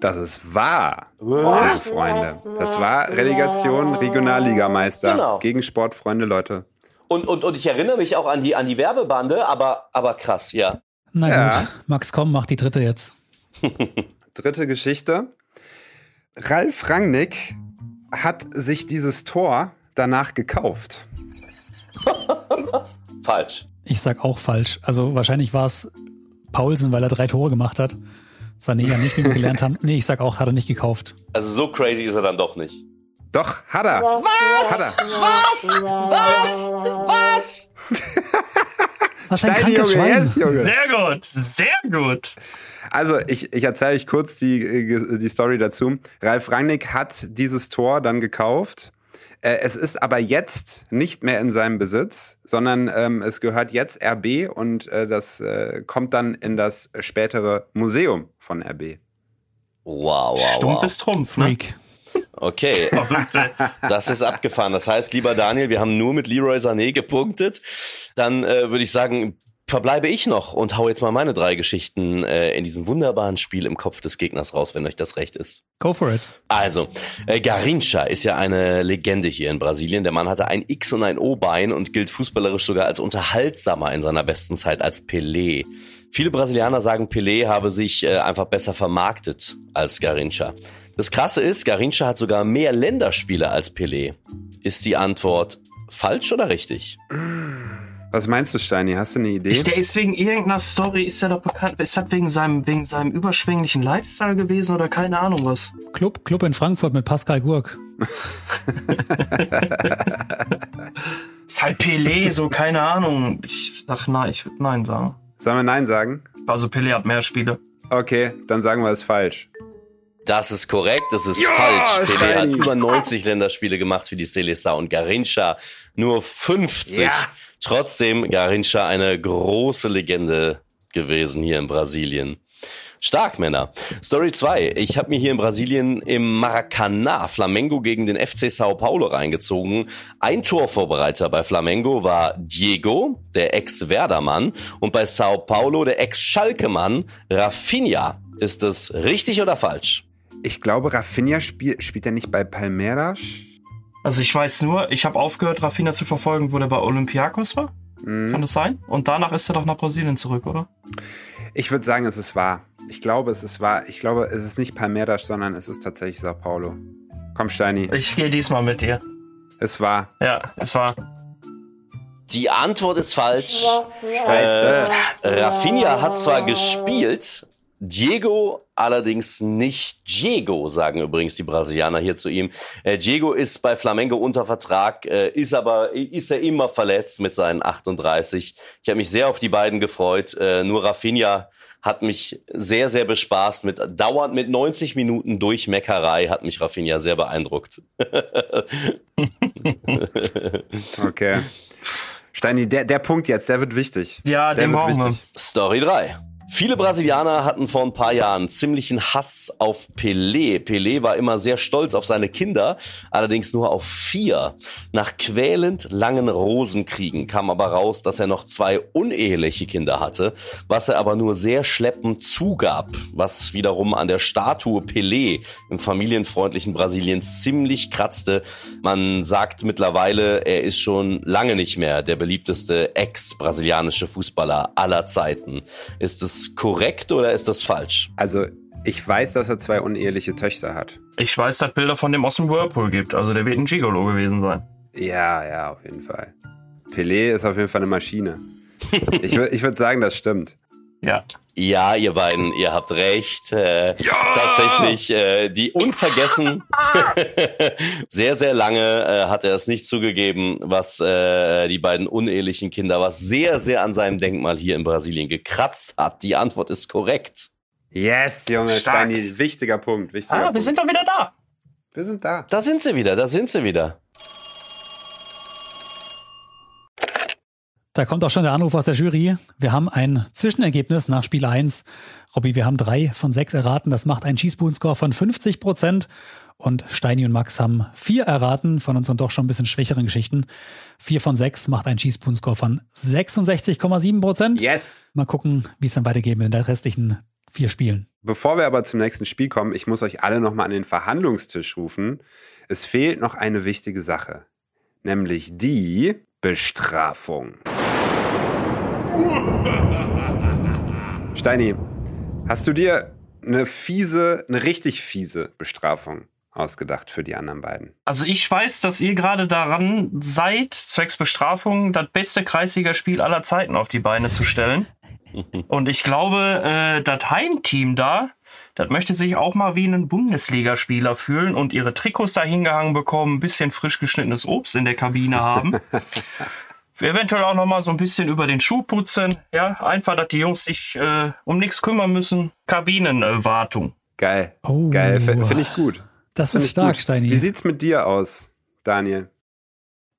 Speaker 2: Das ist wahr, liebe Freunde. Das war Relegation Regionalligameister
Speaker 6: Genau.
Speaker 2: gegen Sportfreunde Leute.
Speaker 6: Und, und, und ich erinnere mich auch an die, an die Werbebande, aber, aber krass, ja.
Speaker 1: Na
Speaker 2: Ja.
Speaker 1: gut, Max, komm, mach die dritte jetzt. *laughs*
Speaker 2: Dritte Geschichte. Ralf Rangnick hat sich dieses Tor danach gekauft. *laughs*
Speaker 6: Falsch.
Speaker 1: Ich sag auch falsch. Also wahrscheinlich war es Paulsen, weil er drei Tore gemacht hat. Sané ja nicht, wie wir gelernt haben. *laughs* Nee, ich sag auch, hat er nicht gekauft.
Speaker 6: Also so crazy ist er dann doch nicht.
Speaker 2: Doch, hat er. Was? Hat er.
Speaker 6: Was? Was? *laughs*
Speaker 1: Was ein
Speaker 2: Steini,
Speaker 1: krankes
Speaker 2: Junge,
Speaker 1: Schwein.
Speaker 2: yes, Junge.
Speaker 4: Sehr gut, sehr gut.
Speaker 2: Also, ich, ich erzähle euch kurz die, äh, die Story dazu. Ralf Rangnick hat dieses Tor dann gekauft. Äh, Es ist aber jetzt nicht mehr in seinem Besitz, sondern ähm, es gehört jetzt RB und äh, das äh, kommt dann in das spätere Museum von RB.
Speaker 6: Wow, wow,
Speaker 4: Stumpf
Speaker 6: wow.
Speaker 4: ist Trumpf, ne?
Speaker 1: Freak.
Speaker 6: Okay, *laughs* das ist abgefahren. Das heißt, lieber Daniel, wir haben nur mit Leroy Sané gepunktet. Dann äh, würde ich sagen, verbleibe ich noch und hau jetzt mal meine drei Geschichten äh, in diesem wunderbaren Spiel im Kopf des Gegners raus, wenn euch das recht ist.
Speaker 1: Go for it.
Speaker 6: Also, äh, Garincha ist ja eine Legende hier in Brasilien. Der Mann hatte ein X- und ein O-Bein und gilt fußballerisch sogar als unterhaltsamer in seiner besten Zeit als Pelé. Viele Brasilianer sagen, Pelé habe sich äh, einfach besser vermarktet als Garincha. Das Krasse ist, Garincha hat sogar mehr Länderspiele als Pelé. Ist die Antwort falsch oder richtig? *clears throat*
Speaker 2: Was meinst du, Steini? Hast du eine Idee?
Speaker 4: Ich, der ist wegen irgendeiner Story, ist er doch bekannt. Ist das wegen seinem, wegen seinem überschwänglichen Lifestyle gewesen oder keine Ahnung was?
Speaker 1: Club, Club in Frankfurt mit Pascal Gurk. *laughs*
Speaker 4: Ist halt Pelé, so keine Ahnung. Ich sag nein, ich würde nein sagen.
Speaker 2: Sollen wir Nein sagen?
Speaker 4: Also Pelé hat mehr Spiele.
Speaker 2: Okay, dann sagen wir es falsch.
Speaker 6: Das ist korrekt, das ist
Speaker 2: Ja,
Speaker 6: falsch. Pelé hat über 90 Länderspiele gemacht für die Seleção und Garincha nur 50.
Speaker 2: Ja.
Speaker 6: Trotzdem Garincha eine große Legende gewesen hier in Brasilien. Stark, Männer. Story 2. Ich habe mir hier in Brasilien im Maracanã Flamengo gegen den FC Sao Paulo reingezogen. Ein Torvorbereiter bei Flamengo war Diego, der Ex-Werdermann, und bei Sao Paulo der Ex-Schalke-Mann Rafinha. Ist das richtig oder falsch?
Speaker 2: Ich glaube, Rafinha spiel, spielt er nicht bei Palmeiras?
Speaker 4: Also ich weiß nur, ich habe aufgehört, Rafinha zu verfolgen, wo der bei Olympiakos war. Kann das sein? Und danach ist er doch nach Brasilien zurück, oder?
Speaker 2: Ich würde sagen, es ist wahr. Ich glaube, es ist wahr. Ich glaube, es ist nicht Palmeiras, sondern es ist tatsächlich Sao Paulo. Komm, Steini,
Speaker 4: Ich gehe diesmal mit dir.
Speaker 2: es war.
Speaker 4: Ja, es war.
Speaker 6: Die Antwort ist falsch.
Speaker 2: Scheiße.
Speaker 6: Rafinha hat zwar gespielt, Diego allerdings nicht. Diego, sagen übrigens die Brasilianer hier zu ihm. Äh, Diego ist bei Flamengo unter Vertrag, äh, ist aber ist er immer verletzt mit seinen 38. Ich habe mich sehr auf die beiden gefreut. Äh, nur Rafinha hat mich sehr, sehr bespaßt mit dauernd mit 90 Minuten Durchmeckerei hat mich Rafinha sehr beeindruckt. *laughs*
Speaker 2: Okay. Steini, der, der Punkt jetzt, der wird wichtig.
Speaker 4: Ja,
Speaker 2: der
Speaker 4: den
Speaker 2: wird
Speaker 4: brauchen wir.
Speaker 2: wichtig.
Speaker 6: Story 3. Viele Brasilianer hatten vor ein paar Jahren ziemlichen Hass auf Pelé. Pelé war immer sehr stolz auf seine Kinder, allerdings nur auf vier. Nach quälend langen Rosenkriegen kam aber raus, dass er noch zwei uneheliche Kinder hatte, was er aber nur sehr schleppend zugab, was wiederum an der Statue Pelé im familienfreundlichen Brasilien ziemlich kratzte. Man sagt mittlerweile, er ist schon lange nicht mehr der beliebteste ex-brasilianische Fußballer aller Zeiten. Ist es korrekt oder ist das falsch?
Speaker 2: Also, ich weiß, dass er zwei uneheliche Töchter hat.
Speaker 4: Ich weiß, dass Bilder von dem aus dem Whirlpool gibt. Also der wird ein Gigolo gewesen sein.
Speaker 2: Ja, ja, auf jeden Fall. Pelé ist auf jeden Fall eine Maschine. Ich, ich würde sagen, das stimmt.
Speaker 4: Ja.
Speaker 6: Ja, ihr beiden, ihr habt recht. Äh, Tatsächlich, äh, die unvergessen. *laughs* sehr, sehr lange äh, hat er es nicht zugegeben, was äh, die beiden unehelichen Kinder, was sehr, sehr an seinem Denkmal hier in Brasilien gekratzt hat. Die Antwort ist korrekt.
Speaker 2: Yes, Junge,
Speaker 4: Stark.
Speaker 2: Steini, wichtiger Punkt. Wichtiger
Speaker 4: Ah,
Speaker 2: Punkt.
Speaker 4: wir sind doch wieder da.
Speaker 2: wir sind da.
Speaker 6: Da sind sie wieder, da sind sie wieder.
Speaker 1: Da kommt auch schon der Anruf aus der Jury. Wir haben ein Zwischenergebnis nach Spiel 1. Robby, wir haben drei von sechs erraten. Das macht einen Cheeseboon-Score von 50 Prozent. Und Steini und Max haben vier erraten von unseren doch schon ein bisschen schwächeren Geschichten. Vier von sechs macht einen Cheeseboon-Score von 66,7 Prozent.
Speaker 2: Yes.
Speaker 1: Mal gucken, wie es dann weitergeht in den restlichen vier Spielen.
Speaker 2: Bevor wir aber zum nächsten Spiel kommen, ich muss euch alle nochmal an den Verhandlungstisch rufen. Es fehlt noch eine wichtige Sache, nämlich die Bestrafung. *laughs* Steini, hast du dir eine fiese, eine richtig fiese Bestrafung ausgedacht für die anderen beiden?
Speaker 4: Also ich weiß, dass ihr gerade daran seid, zwecks Bestrafung das beste Kreisligaspiel aller Zeiten auf die Beine zu stellen. *laughs* Und ich glaube, äh, das Heimteam da, das möchte sich auch mal wie ein Bundesligaspieler fühlen und ihre Trikots da hingehangen bekommen, ein bisschen frisch geschnittenes Obst in der Kabine haben. *laughs* Eventuell auch noch mal so ein bisschen über den Schuh putzen. Ja, einfach, dass die Jungs sich äh, um nichts kümmern müssen. Kabinenwartung.
Speaker 2: Geil.
Speaker 1: Oh.
Speaker 2: Geil, f- finde ich gut.
Speaker 1: Das
Speaker 2: Find
Speaker 1: ist stark,
Speaker 2: gut.
Speaker 1: Steini.
Speaker 2: Wie sieht's mit dir aus, Daniel?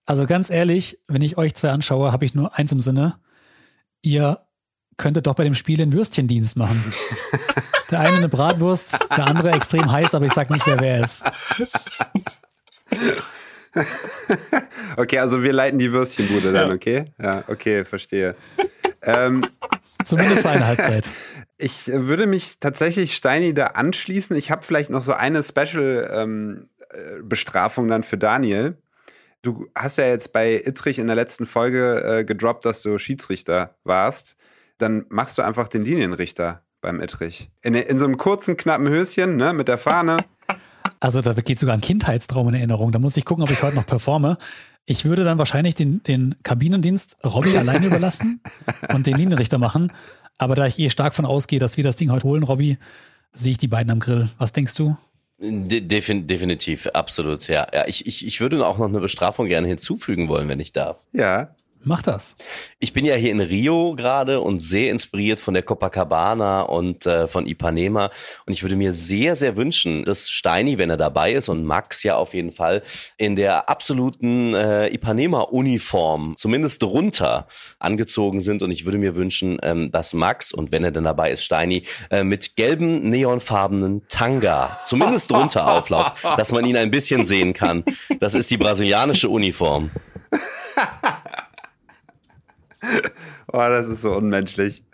Speaker 1: Also ganz ehrlich, wenn ich euch zwei anschaue, habe ich nur eins im Sinne. Ihr könntet doch bei dem Spiel den Würstchendienst machen. *laughs* der eine eine Bratwurst, der andere extrem heiß, aber ich sag nicht, wer wer ist. *laughs* *laughs*
Speaker 2: Okay, also wir leiten die Würstchenbude dann,
Speaker 4: Ja.
Speaker 2: okay? Ja, okay, verstehe. ähm, *laughs*
Speaker 1: Zumindest für eine Halbzeit.
Speaker 2: ich äh, würde mich tatsächlich Steini da anschließen. Ich habe vielleicht noch so eine Special-Bestrafung dann für Daniel. Du hast ja jetzt bei Ittrich in der letzten Folge äh, gedroppt, dass du Schiedsrichter warst. Dann machst du einfach den Linienrichter beim Ittrich. In, in so einem kurzen, knappen Höschen, ne, mit der Fahne.
Speaker 1: Also da geht sogar ein Kindheitstraum in Erinnerung. Da muss ich gucken, ob ich heute noch performe. Ich würde dann wahrscheinlich den, den Kabinendienst Robby *laughs* alleine überlassen und den Linienrichter machen. Aber da ich eh stark von ausgehe, dass wir das Ding heute holen, Robby, sehe ich die beiden am Grill. Was denkst du?
Speaker 6: De defin definitiv, absolut, ja. ja ich, ich, ich würde auch noch eine Bestrafung gerne hinzufügen wollen, wenn ich darf.
Speaker 2: Ja,
Speaker 1: Mach das.
Speaker 6: Ich bin ja hier in Rio gerade und sehr inspiriert von der Copacabana und äh, von Ipanema. Und ich würde mir sehr, sehr wünschen, dass Steini, wenn er dabei ist und Max ja auf jeden Fall in der absoluten äh, Ipanema-Uniform, zumindest drunter, angezogen sind. Und ich würde mir wünschen, ähm, dass Max und wenn er dann dabei ist, Steini, äh, mit gelben, neonfarbenen Tanga, zumindest drunter auflauft, *laughs* dass man ihn ein bisschen sehen kann. Das ist die brasilianische Uniform.
Speaker 2: Oh, das ist so unmenschlich. *laughs*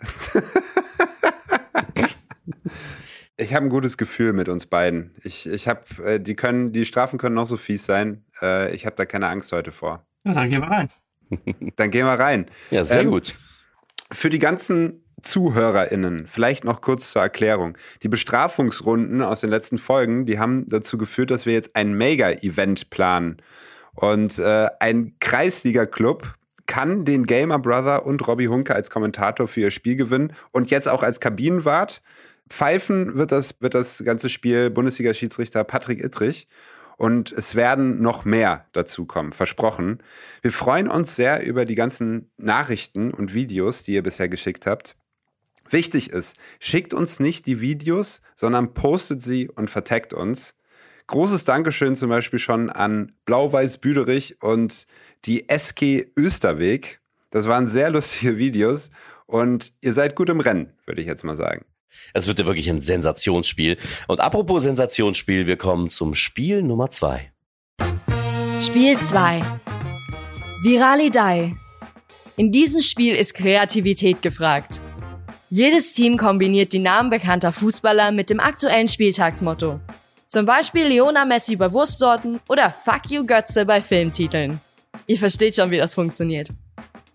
Speaker 2: ich habe ein gutes Gefühl mit uns beiden. Ich, ich habe, äh, die können, die Strafen können noch so fies sein. Äh, ich habe da keine Angst heute vor.
Speaker 4: Ja, dann gehen wir rein. *laughs*
Speaker 2: Dann gehen wir rein.
Speaker 6: Ja, sehr
Speaker 2: Ähm,
Speaker 6: gut.
Speaker 2: Für die ganzen ZuhörerInnen, vielleicht noch kurz zur Erklärung. Die Bestrafungsrunden aus den letzten Folgen, die haben dazu geführt, dass wir jetzt ein Mega-Event planen. Und äh, ein Kreisliga-Club kann den Gamer Brother und Robbie Hunke als Kommentator für ihr Spiel gewinnen und jetzt auch als Kabinenwart. Pfeifen wird das, wird das ganze Spiel Bundesliga-Schiedsrichter Patrick Ittrich. Und es werden noch mehr dazu kommen, versprochen. Wir freuen uns sehr über die ganzen Nachrichten und Videos, die ihr bisher geschickt habt. Wichtig ist, schickt uns nicht die Videos, sondern postet sie und vertaggt uns. Großes Dankeschön zum Beispiel schon an Blau-Weiß Büderich und die SK Österweg. Das waren sehr lustige Videos und ihr seid gut im Rennen, würde ich jetzt mal sagen.
Speaker 6: Es wird ja wirklich ein Sensationsspiel. Und apropos Sensationsspiel, wir kommen zum Spiel Nummer zwei.
Speaker 5: Spiel 2. Viralidei. In diesem Spiel ist Kreativität gefragt. Jedes Team kombiniert die Namen bekannter Fußballer mit dem aktuellen Spieltagsmotto. Zum Beispiel Leona Messi bei Wurstsorten oder Fuck you Götze bei Filmtiteln. Ihr versteht schon, wie das funktioniert.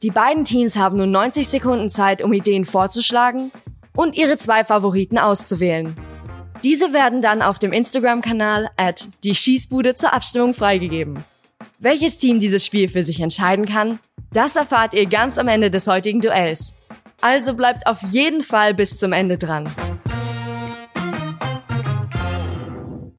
Speaker 5: Die beiden Teams haben nun 90 Sekunden Zeit, um Ideen vorzuschlagen und ihre zwei Favoriten auszuwählen. Diese werden dann auf dem Instagram-Kanal at die Schießbude zur Abstimmung freigegeben. Welches Team dieses Spiel für sich entscheiden kann, das erfahrt ihr ganz am Ende des heutigen Duells. Also bleibt auf jeden Fall bis zum Ende dran.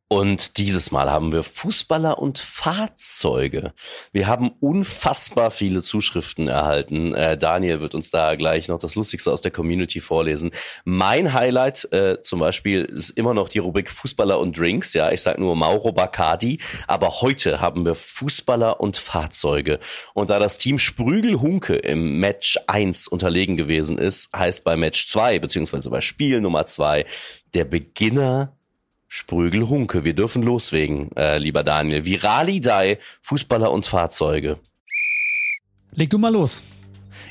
Speaker 6: Und dieses Mal haben wir Fußballer und Fahrzeuge. Wir haben unfassbar viele Zuschriften erhalten. Äh, Daniel wird uns da gleich noch das Lustigste aus der Community vorlesen. Mein Highlight äh, zum Beispiel ist immer noch die Rubrik Fußballer und Drinks. Ja, ich sage nur Mauro Bacardi. Aber heute haben wir Fußballer und Fahrzeuge. Und da das Team Sprügel-Hunke im Match 1 unterlegen gewesen ist, heißt bei Match 2, beziehungsweise bei Spiel Nummer 2, der Beginner Sprügel Hunke. Wir dürfen loslegen, äh, lieber Daniel. Viralidei, Fußballer und Fahrzeuge.
Speaker 1: Leg du mal los.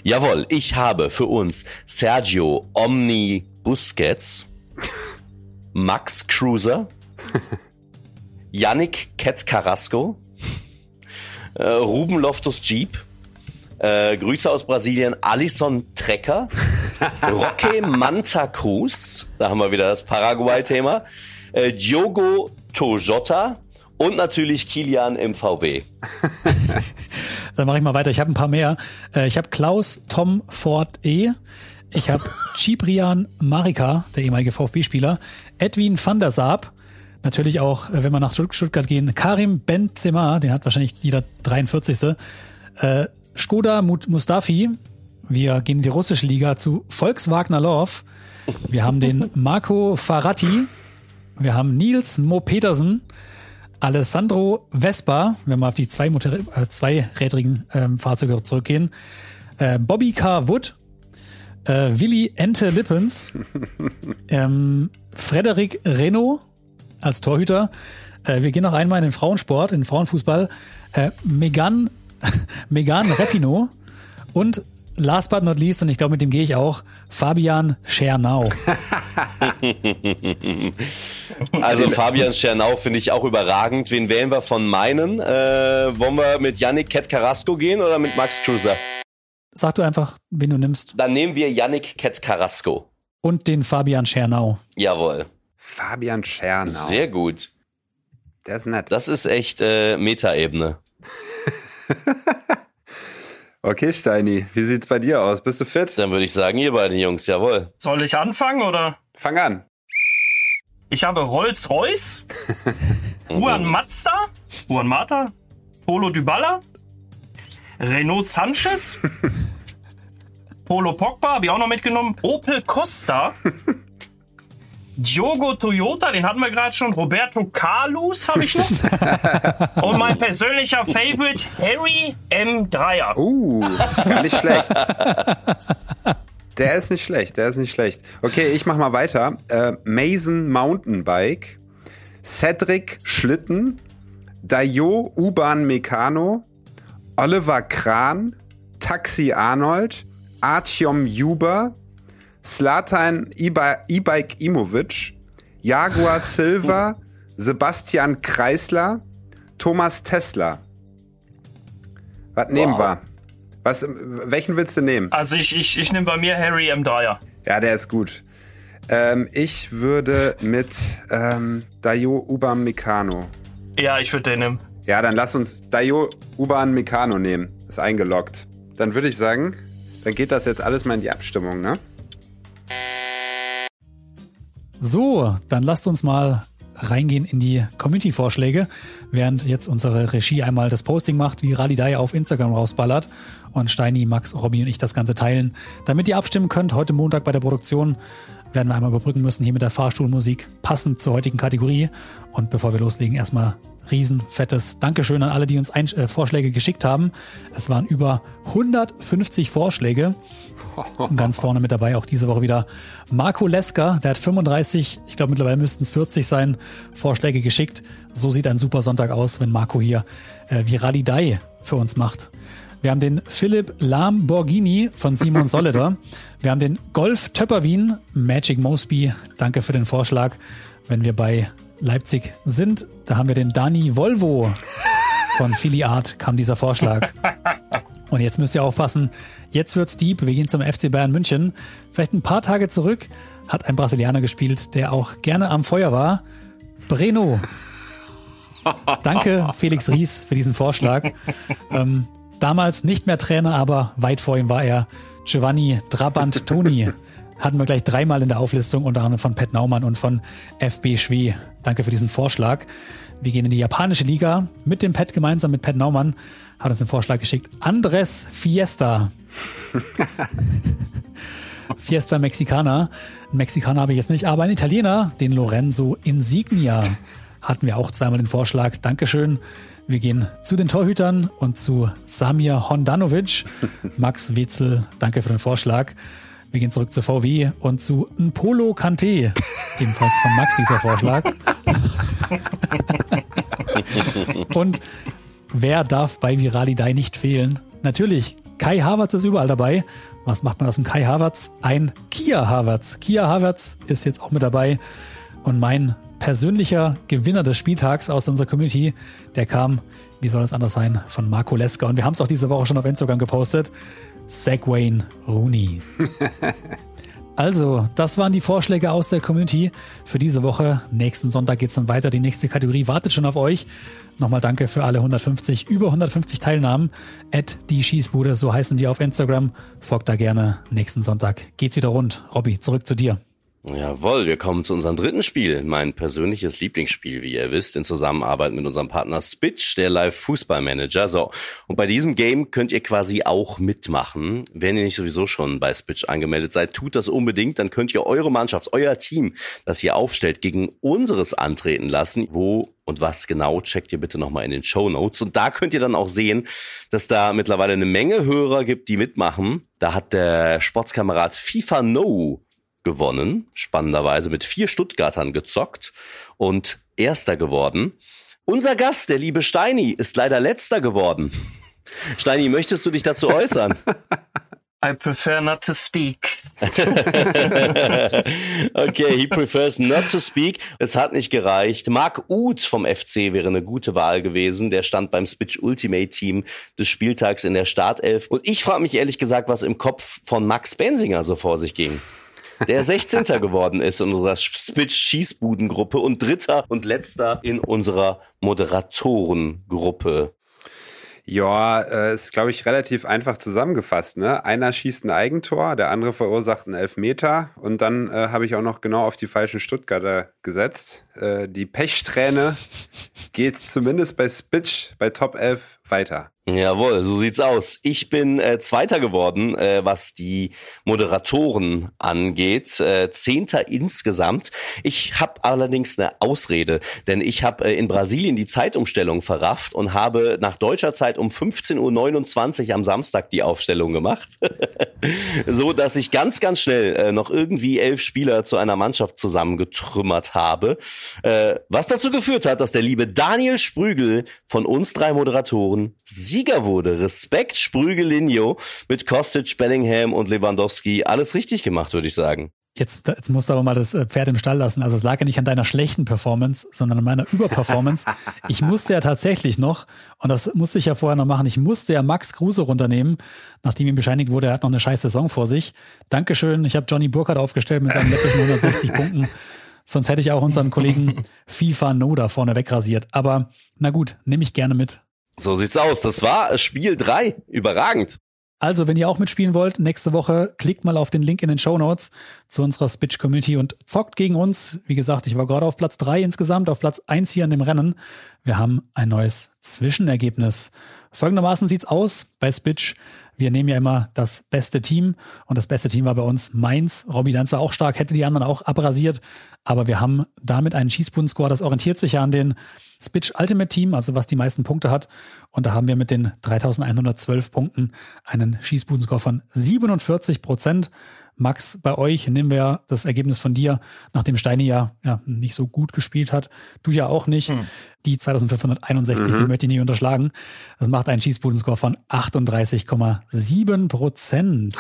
Speaker 6: Jawohl, ich habe für uns Sergio Omni Busquets, Max Cruiser, Yannick Ket Carrasco, äh, Ruben Loftus Jeep, äh, Grüße aus Brasilien, Alison Trecker, Roque Manta Cruz, da haben wir wieder das Paraguay-Thema, äh, Diogo Toyota und natürlich Kilian im VW. *laughs*
Speaker 1: Dann mache ich mal weiter. Ich habe ein paar mehr. Äh, Ich habe Klaus Tom Ford E. Ich habe Ciprian Marika, der ehemalige VfB-Spieler. Edwin van der Saab. Natürlich auch, äh, wenn wir nach Stutt- Stuttgart gehen, Karim Benzema, den hat wahrscheinlich jeder 43. Äh, Skoda Mustafi. Wir gehen in die russische Liga zu Volkswagen Love. Wir haben den Marco Faratti. Wir haben Nils Mo Petersen. Alessandro Vespa, wenn wir auf die zwei Motor äh, zweirädrigen ähm, Fahrzeuge zurückgehen. Äh, Bobby K. Wood, äh, Willi Ente Lippens, *laughs* ähm, Frederik Renault als Torhüter. Äh, wir gehen noch einmal in den Frauensport, in den Frauenfußball. Äh, Megan, *laughs* Megan Rapino und last but not least, und ich glaube, mit dem gehe ich auch, Fabian Schernau. *laughs*
Speaker 6: Also Fabian Schernau finde ich auch überragend. Wen wählen wir von meinen? Äh, wollen wir mit Yannick Ket Carrasco gehen oder mit Max Cruiser?
Speaker 1: Sag du einfach, wen du nimmst.
Speaker 6: Dann nehmen wir Yannick Ket Carrasco.
Speaker 1: Und den Fabian Schernau.
Speaker 6: Jawohl.
Speaker 2: Fabian Schernau.
Speaker 6: Sehr gut.
Speaker 2: Der ist nett.
Speaker 6: Das ist echt äh, Metaebene. *laughs*
Speaker 2: Okay, Steini, wie sieht's bei dir aus? Bist du fit?
Speaker 6: Dann würde ich sagen, ihr beiden Jungs, jawohl.
Speaker 4: Soll ich anfangen oder?
Speaker 2: Fang an.
Speaker 4: Ich habe Rolls-Royce, *laughs* Juan Mazda, Juan Mata, Polo Dybala, Renault Sanchez, *laughs* Polo Pogba habe ich auch noch mitgenommen, Opel Costa, *laughs* Diogo Toyota, den hatten wir gerade schon, Roberto Carlos habe ich noch *laughs* und mein persönlicher Favorite Harry M. Dreier.
Speaker 2: Uh, gar nicht schlecht. Der ist nicht schlecht, der ist nicht schlecht. Okay, ich mach mal weiter. Äh, Mason Mountainbike, Cedric Schlitten, Dayo U-Bahn Meccano, Oliver Kran, Taxi Arnold, Artyom Juber, Slatan E-Bike Imovic, Jaguar *laughs* Silva, Sebastian Kreisler, Thomas Tesla. Was nehmen
Speaker 6: Wow.
Speaker 2: wir? Was, welchen willst du nehmen?
Speaker 4: Also ich, ich, ich nehme bei mir Harry M. Dyer.
Speaker 2: Ja, der ist gut. Ähm, ich würde mit ähm, Dayo U-Bahn Meccano.
Speaker 4: Ja, ich würde den nehmen.
Speaker 2: Ja, dann lass uns Dayo U-Bahn Meccano nehmen. Ist eingeloggt. Dann würde ich sagen, dann geht das jetzt alles mal in die Abstimmung, ne?
Speaker 1: So, dann lasst uns mal reingehen in die Community-Vorschläge, während jetzt unsere Regie einmal das Posting macht, wie Ralidai auf Instagram rausballert und Steini, Max, Robby und ich das Ganze teilen. Damit ihr abstimmen könnt, heute Montag bei der Produktion werden wir einmal überbrücken müssen hier mit der Fahrstuhlmusik, passend zur heutigen Kategorie. Und bevor wir loslegen, erstmal riesen fettes Dankeschön an alle, die uns Ein äh, Vorschläge geschickt haben. Es waren über 150 Vorschläge. Und ganz vorne mit dabei auch diese Woche wieder Marco Leska, der hat 35, ich glaube mittlerweile müssten es 40 sein, Vorschläge geschickt. So sieht ein super Sonntag aus, wenn Marco hier äh, Viralidei für uns macht. Wir haben den Philipp Lamborghini von Simon Soleder. *laughs* Wir haben den Golf Töpperwien, Magic Mosby. Danke für den Vorschlag. Wenn wir bei Leipzig sind, da haben wir den Dani Volvo von Philly Art, kam dieser Vorschlag. Und jetzt müsst ihr aufpassen, jetzt wird's deep. Wir gehen zum FC Bayern München. Vielleicht ein paar Tage zurück hat ein Brasilianer gespielt, der auch gerne am Feuer war. Breno. Danke, Felix Ries, für diesen Vorschlag. Ähm, damals nicht mehr Trainer, aber weit vor ihm war er Giovanni Trabant Toni. Hatten wir gleich dreimal in der Auflistung, unter anderem von Pat Naumann und von FB Schwee. Danke für diesen Vorschlag. Wir gehen in die japanische Liga mit dem Pat gemeinsam mit Pat Naumann. Hat uns den Vorschlag geschickt. Andres Fiesta. *laughs* Fiesta Mexicana. Einen Mexikaner habe ich jetzt nicht, aber ein Italiener, den Lorenzo Insignia. Hatten wir auch zweimal den Vorschlag. Dankeschön. Wir gehen zu den Torhütern und zu Samir Hondanovic. Max Wetzel, danke für den Vorschlag. Wir gehen zurück zu VW und zu Polo Kante. *laughs* Ebenfalls von Max dieser Vorschlag. *laughs* und wer darf bei Viralidei nicht fehlen? Natürlich, Kai Havertz ist überall dabei. Was macht man aus dem Kai Havertz? Ein Kia Havertz. Kia Havertz ist jetzt auch mit dabei. Und mein persönlicher Gewinner des Spieltags aus unserer Community, der kam, wie soll es anders sein, von Marco Leska. Und wir haben es auch diese Woche schon auf Instagram gepostet. Segwayne Rooney. *laughs* Also, das waren die Vorschläge aus der Community für diese Woche. Nächsten Sonntag geht's dann weiter. Die nächste Kategorie wartet schon auf euch. Nochmal danke für alle 150, über 150 Teilnahmen. At die Schießbude, so heißen die auf Instagram. Folgt da gerne. Nächsten Sonntag geht's wieder rund. Robby, zurück zu dir.
Speaker 6: Jawohl, wir kommen zu unserem dritten Spiel, mein persönliches Lieblingsspiel, wie ihr wisst, in Zusammenarbeit mit unserem Partner Spitch, der Live-Fußballmanager. So, und bei diesem Game könnt ihr quasi auch mitmachen. Wenn ihr nicht sowieso schon bei Spitch angemeldet seid, tut das unbedingt, dann könnt ihr eure Mannschaft, euer Team, das ihr aufstellt, gegen unseres antreten lassen. Wo und was genau, checkt ihr bitte nochmal in den Show Notes. Und da könnt ihr dann auch sehen, dass da mittlerweile eine Menge Hörer gibt, die mitmachen. Da hat der Sportskamerad FIFA No gewonnen, spannenderweise mit vier Stuttgartern gezockt und Erster geworden. Unser Gast, der liebe Steini, ist leider Letzter geworden. *laughs* Steini, möchtest du dich dazu äußern? *laughs*
Speaker 4: I prefer not to speak. *laughs*
Speaker 6: okay, he prefers not to speak. Es hat nicht gereicht. Marc Uth vom FC wäre eine gute Wahl gewesen. Der stand beim Spitch Ultimate Team des Spieltags in der Startelf. Und ich frage mich ehrlich gesagt, was im Kopf von Max Bensinger so vor sich ging. Der 16. geworden ist in unserer Spitch Schießbudengruppe und Dritter und Letzter in unserer Moderatorengruppe.
Speaker 2: Ja, äh, ist, glaube ich, relativ einfach zusammengefasst. Ne? Einer schießt ein Eigentor, der andere verursacht einen Elfmeter und dann äh, habe ich auch noch genau auf die falschen Stuttgarter gesetzt. Äh, die Pechsträhne geht zumindest bei Spitch bei Top 11 weiter.
Speaker 6: Jawohl, so sieht's aus. Ich bin äh, Zweiter geworden, äh, was die Moderatoren angeht. Äh, Zehnter insgesamt. Ich habe allerdings eine Ausrede, denn ich habe äh, in Brasilien die Zeitumstellung verrafft und habe nach deutscher Zeit um 15.29 Uhr am Samstag die Aufstellung gemacht. *laughs* so dass ich ganz, ganz schnell äh, noch irgendwie elf Spieler zu einer Mannschaft zusammengetrümmert habe. Äh, was dazu geführt hat, dass der liebe Daniel Sprügel von uns drei Moderatoren Sieger wurde. Respekt, Sprügelinho mit Kostic, Bellingham und Lewandowski. Alles richtig gemacht, würde ich sagen.
Speaker 1: Jetzt, jetzt musst du aber mal das äh, Pferd im Stall lassen. Also es lag ja nicht an deiner schlechten Performance, sondern an meiner *laughs* Überperformance. ich musste ja tatsächlich noch, und das musste ich ja vorher noch machen, ich musste ja Max Kruse runternehmen, nachdem ihm bescheinigt wurde, er hat noch eine scheiß Saison vor sich. Dankeschön, ich habe Johnny Burkhardt aufgestellt mit seinen läppischen 160 Punkten. Sonst hätte ich auch unseren Kollegen *laughs* FIFA No da vorne wegrasiert. Aber na gut, nehme ich gerne mit.
Speaker 6: So sieht's aus. Das war Spiel 3. Überragend.
Speaker 1: Also, wenn ihr auch mitspielen wollt, nächste Woche klickt mal auf den Link in den Show Notes zu unserer Spitch Community und zockt gegen uns. Wie gesagt, ich war gerade auf Platz 3 insgesamt, auf Platz 1 hier in dem Rennen. Wir haben ein neues Zwischenergebnis. Folgendermaßen sieht's aus bei Spitch. Wir nehmen ja immer das beste Team und das beste Team war bei uns Mainz. Robby dann zwar auch stark, hätte die anderen auch abrasiert, aber wir haben damit einen Schießbuden-Score, das orientiert sich ja an den Spitch Ultimate Team, also was die meisten Punkte hat. Und da haben wir mit den 3112 Punkten einen Schießbuden-Score von 47 Prozent. Max, bei euch nehmen wir das Ergebnis von dir, nachdem Steini ja, ja nicht so gut gespielt hat. Du ja auch nicht. Hm. Die 2561, mhm. die möchte ich nicht unterschlagen. Das macht einen Schießbuden-Score von 38,7 Prozent.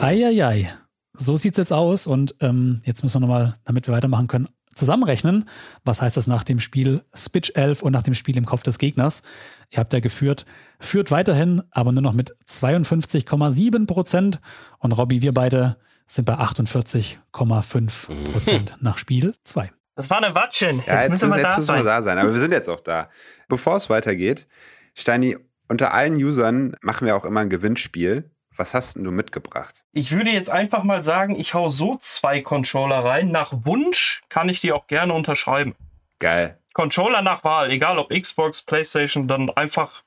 Speaker 1: Eieiei. So sieht's jetzt aus. Und ähm, jetzt müssen wir nochmal, damit wir weitermachen können, zusammenrechnen. Was heißt das nach dem Spiel Spitch 11 und nach dem Spiel im Kopf des Gegners? Ihr habt ja geführt, führt weiterhin, aber nur noch mit 52,7 Prozent. Und Robby, wir beide sind bei 48,5 Prozent *laughs* nach Spiel 2.
Speaker 4: Das war eine Watschen.
Speaker 2: Jetzt, ja, jetzt müssen wir, jetzt da, müssen wir da sein. Aber wir sind jetzt auch da. Bevor es weitergeht, Steini, unter allen Usern machen wir auch immer ein Gewinnspiel. Was hast denn du mitgebracht?
Speaker 4: Ich würde jetzt einfach mal sagen, ich hau so zwei Controller rein. Nach Wunsch kann ich die auch gerne unterschreiben.
Speaker 2: Geil.
Speaker 4: Controller nach Wahl, egal ob Xbox, PlayStation, dann einfach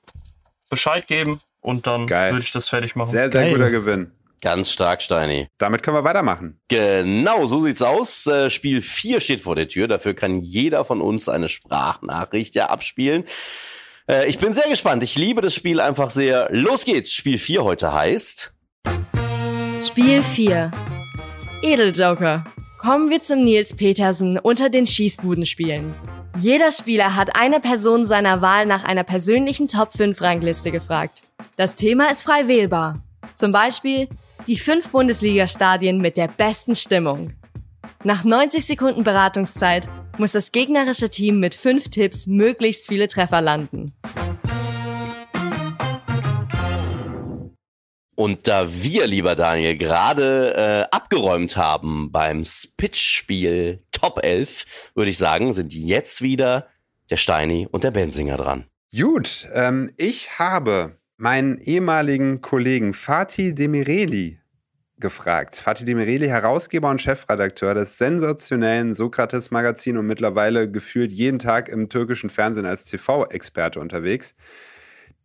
Speaker 4: Bescheid geben und dann Geil. würde ich das fertig machen.
Speaker 2: Sehr, sehr Geil. guter Gewinn.
Speaker 6: Ganz stark, Steini.
Speaker 2: Damit können wir weitermachen.
Speaker 6: Genau, so sieht's aus. Äh, Spiel 4 steht vor der Tür. Dafür kann jeder von uns eine Sprachnachricht ja abspielen. Äh, ich bin sehr gespannt. Ich liebe das Spiel einfach sehr. Los geht's. Spiel 4 heute heißt.
Speaker 5: Spiel 4. Edeljoker. Kommen wir zum Nils Petersen unter den Schießbudenspielen. Jeder Spieler hat eine Person seiner Wahl nach einer persönlichen Top 5 Rangliste gefragt. Das Thema ist frei wählbar. Zum Beispiel die fünf Bundesliga-Stadien mit der besten Stimmung. Nach 90 Sekunden Beratungszeit muss das gegnerische Team mit fünf Tipps möglichst viele Treffer landen.
Speaker 6: Und da wir, lieber Daniel, gerade äh, abgeräumt haben beim Spitch-Spiel Top 11, würde ich sagen, sind jetzt wieder der Steini und der Bensinger dran.
Speaker 2: Gut, ähm, ich habe meinen ehemaligen Kollegen Fatih Demireli gefragt. Fatih Demireli, Herausgeber und Chefredakteur des sensationellen Sokrates Magazin und mittlerweile gefühlt jeden Tag im türkischen Fernsehen als TV-Experte unterwegs.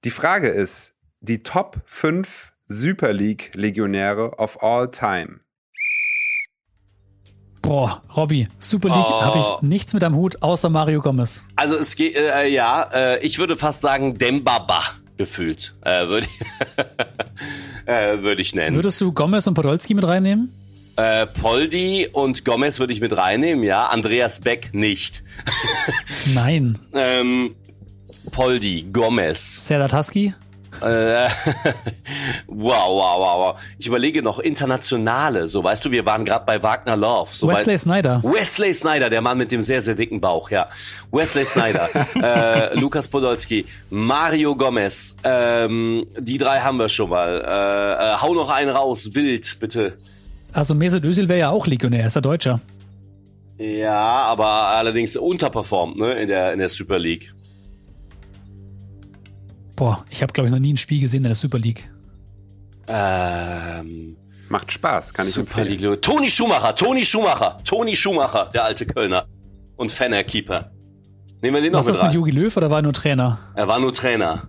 Speaker 2: Die Frage ist, die Top 5 Super League Legionäre of all time.
Speaker 1: Boah, Robby, Super League oh. habe ich nichts mit am Hut, außer Mario Gomez.
Speaker 6: Also es geht, äh, ja, äh, ich würde fast sagen Dembaba gefühlt, äh, würde ich, *laughs* äh, würd ich nennen.
Speaker 1: Würdest du Gomez und Podolski mit reinnehmen?
Speaker 6: Äh, Poldi und Gomez würde ich mit reinnehmen, ja. Andreas Beck nicht. *laughs*
Speaker 1: Nein.
Speaker 6: ähm, Poldi, Gomez.
Speaker 1: Serdar Taski?
Speaker 6: Äh, *laughs* wow, wow, wow, wow. Ich überlege noch internationale, so weißt du, wir waren gerade bei Wagner Love. So
Speaker 1: Wesley
Speaker 6: bei,
Speaker 1: Snyder.
Speaker 6: Wesley Snyder, der Mann mit dem sehr, sehr dicken Bauch, ja. Wesley Snyder, *laughs* äh, Lukas Podolski, Mario Gomez, ähm, die drei haben wir schon mal. Äh, äh, hau noch einen raus, wild, bitte.
Speaker 1: Also Mesut Özil wäre ja auch Legionär, ist er Deutscher.
Speaker 6: Ja, aber allerdings unterperformt, ne, in der, in der Super League.
Speaker 1: Boah, ich habe, glaube ich, noch nie ein Spiel gesehen in der Super League.
Speaker 6: Ähm,
Speaker 2: Macht Spaß, kann ich
Speaker 6: Super
Speaker 2: empfehlen.
Speaker 6: League. Toni Schumacher, Toni Schumacher, Toni Schumacher, der alte Kölner. Und Fenner-Keeper. Nehmen wir den noch
Speaker 1: Was
Speaker 6: mit
Speaker 1: ist mit
Speaker 6: rein.
Speaker 1: Jogi Löw oder war er nur Trainer?
Speaker 6: Er war nur Trainer.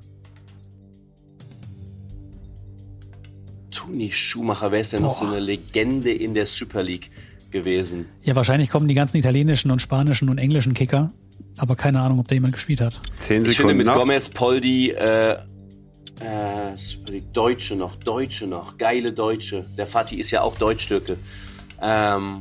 Speaker 6: Toni Schumacher, wer ist denn noch so eine Legende in der Super League gewesen?
Speaker 1: Ja, wahrscheinlich kommen die ganzen italienischen und spanischen und englischen Kicker. Aber keine Ahnung, ob da jemand gespielt hat.
Speaker 2: Zehn
Speaker 6: Ich finde
Speaker 2: Sekunden
Speaker 6: mit
Speaker 2: noch.
Speaker 6: Gomez, Poldi, äh, äh, Deutsche noch, Deutsche noch, geile Deutsche. Der Fatih ist ja auch Deutsch-Türke. Ähm,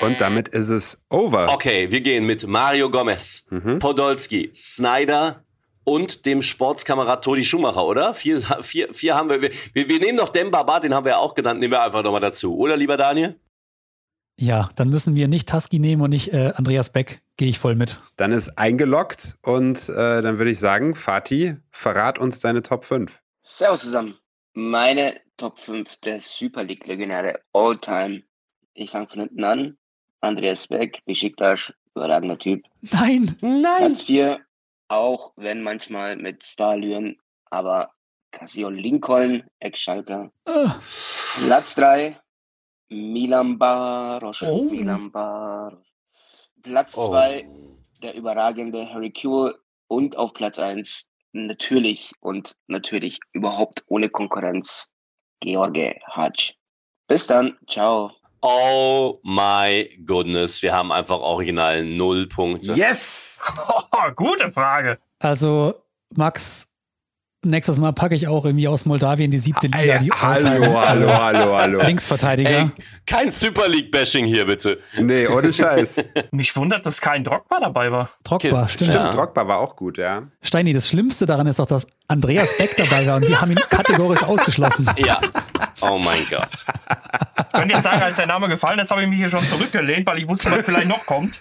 Speaker 2: Und damit ist es over.
Speaker 6: okay, wir gehen mit Mario Gomez, Podolski, Snyder und dem Sportskamerad Toni Schumacher, oder? Vier, vier, vier haben wir. Wir, wir nehmen noch Dembaba, den haben wir ja auch genannt, nehmen wir einfach nochmal dazu. Oder, lieber Daniel?
Speaker 1: Ja, dann müssen wir nicht Tusky nehmen und nicht äh, Andreas Beck. Gehe ich voll mit.
Speaker 2: Dann ist eingeloggt und äh, dann würde ich sagen, Fatih, verrat uns deine Top 5.
Speaker 3: Servus zusammen. Meine Top 5 der Super League Legionäre all time. Ich fange von hinten an. Andreas Beck, Besiktas, überragender Typ.
Speaker 1: Nein!
Speaker 3: Platz 4, auch wenn manchmal mit Starlüren, aber Casio Lincoln, Ex-Schalker.
Speaker 1: Äh,
Speaker 3: Platz 3, Milan Baros.
Speaker 4: Oh.
Speaker 3: Milan Baros. Platz
Speaker 6: Oh.
Speaker 3: 2, der überragende Harry Kuehl. Und auf Platz 1, natürlich und natürlich überhaupt ohne Konkurrenz, George Hatsch. Bis dann, ciao.
Speaker 6: Oh my goodness, wir haben einfach original null Punkte.
Speaker 2: Yes!
Speaker 4: Oh, *laughs* gute Frage.
Speaker 1: also, Max, nächstes Mal packe ich auch irgendwie aus Moldawien die siebte Liga, die
Speaker 2: hallo, hallo, hallo, hallo. *laughs*
Speaker 1: Linksverteidiger.
Speaker 6: Ey, kein Super League-Bashing hier, bitte.
Speaker 2: Nee, ohne Scheiß. *laughs*
Speaker 4: Mich wundert, dass kein Drogba dabei war.
Speaker 1: Drogba, stimmt.
Speaker 2: Stimmt,
Speaker 6: Ja.
Speaker 2: Drogba war auch gut, ja.
Speaker 1: Steini, das Schlimmste daran ist doch, dass Andreas Beck dabei war und wir haben ihn kategorisch *laughs* ausgeschlossen.
Speaker 6: Ja. Oh mein Gott.
Speaker 4: Ich könnte jetzt sagen, als der Name gefallen ist, habe ich mich hier schon zurückgelehnt, weil ich wusste, was vielleicht noch kommt.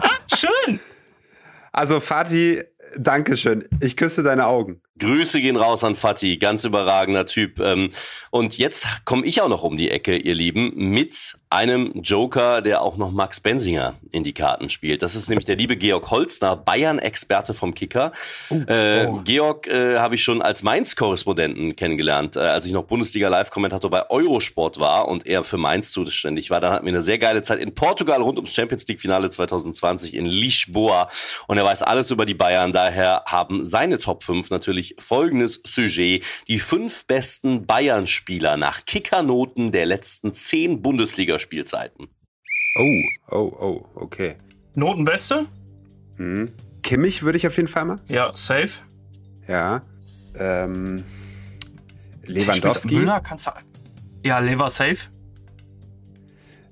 Speaker 4: Ah, schön.
Speaker 2: Also Fatih, Dankeschön. Ich küsse deine Augen.
Speaker 6: Grüße gehen raus an Fatih, ganz überragender Typ. Ähm, Und jetzt komme ich auch noch um die Ecke, ihr Lieben, mit einem Joker, der auch noch Max Bensinger in die Karten spielt. Das ist nämlich der liebe Georg Holzner, Bayern-Experte vom Kicker. äh, Georg äh, habe ich schon als Mainz-Korrespondenten kennengelernt, äh, als ich noch Bundesliga-Live-Kommentator bei Eurosport war und er für Mainz zuständig war. Dann hatten wir eine sehr geile Zeit in Portugal rund ums Champions League-Finale 2020 in Lisboa. Und er weiß alles über die Bayern. Daher haben seine Top 5 natürlich folgendes Sujet. Die fünf besten Bayern-Spieler nach Kickernoten der letzten zehn Bundesligaspielzeiten.
Speaker 2: Oh, oh, oh, okay.
Speaker 4: Notenbeste?
Speaker 2: Hm. Kimmich würde ich auf jeden Fall mal.
Speaker 4: Ja, safe.
Speaker 2: Ja. Ähm, Lewandowski.
Speaker 4: Müller kannst du. Ja, Lever safe.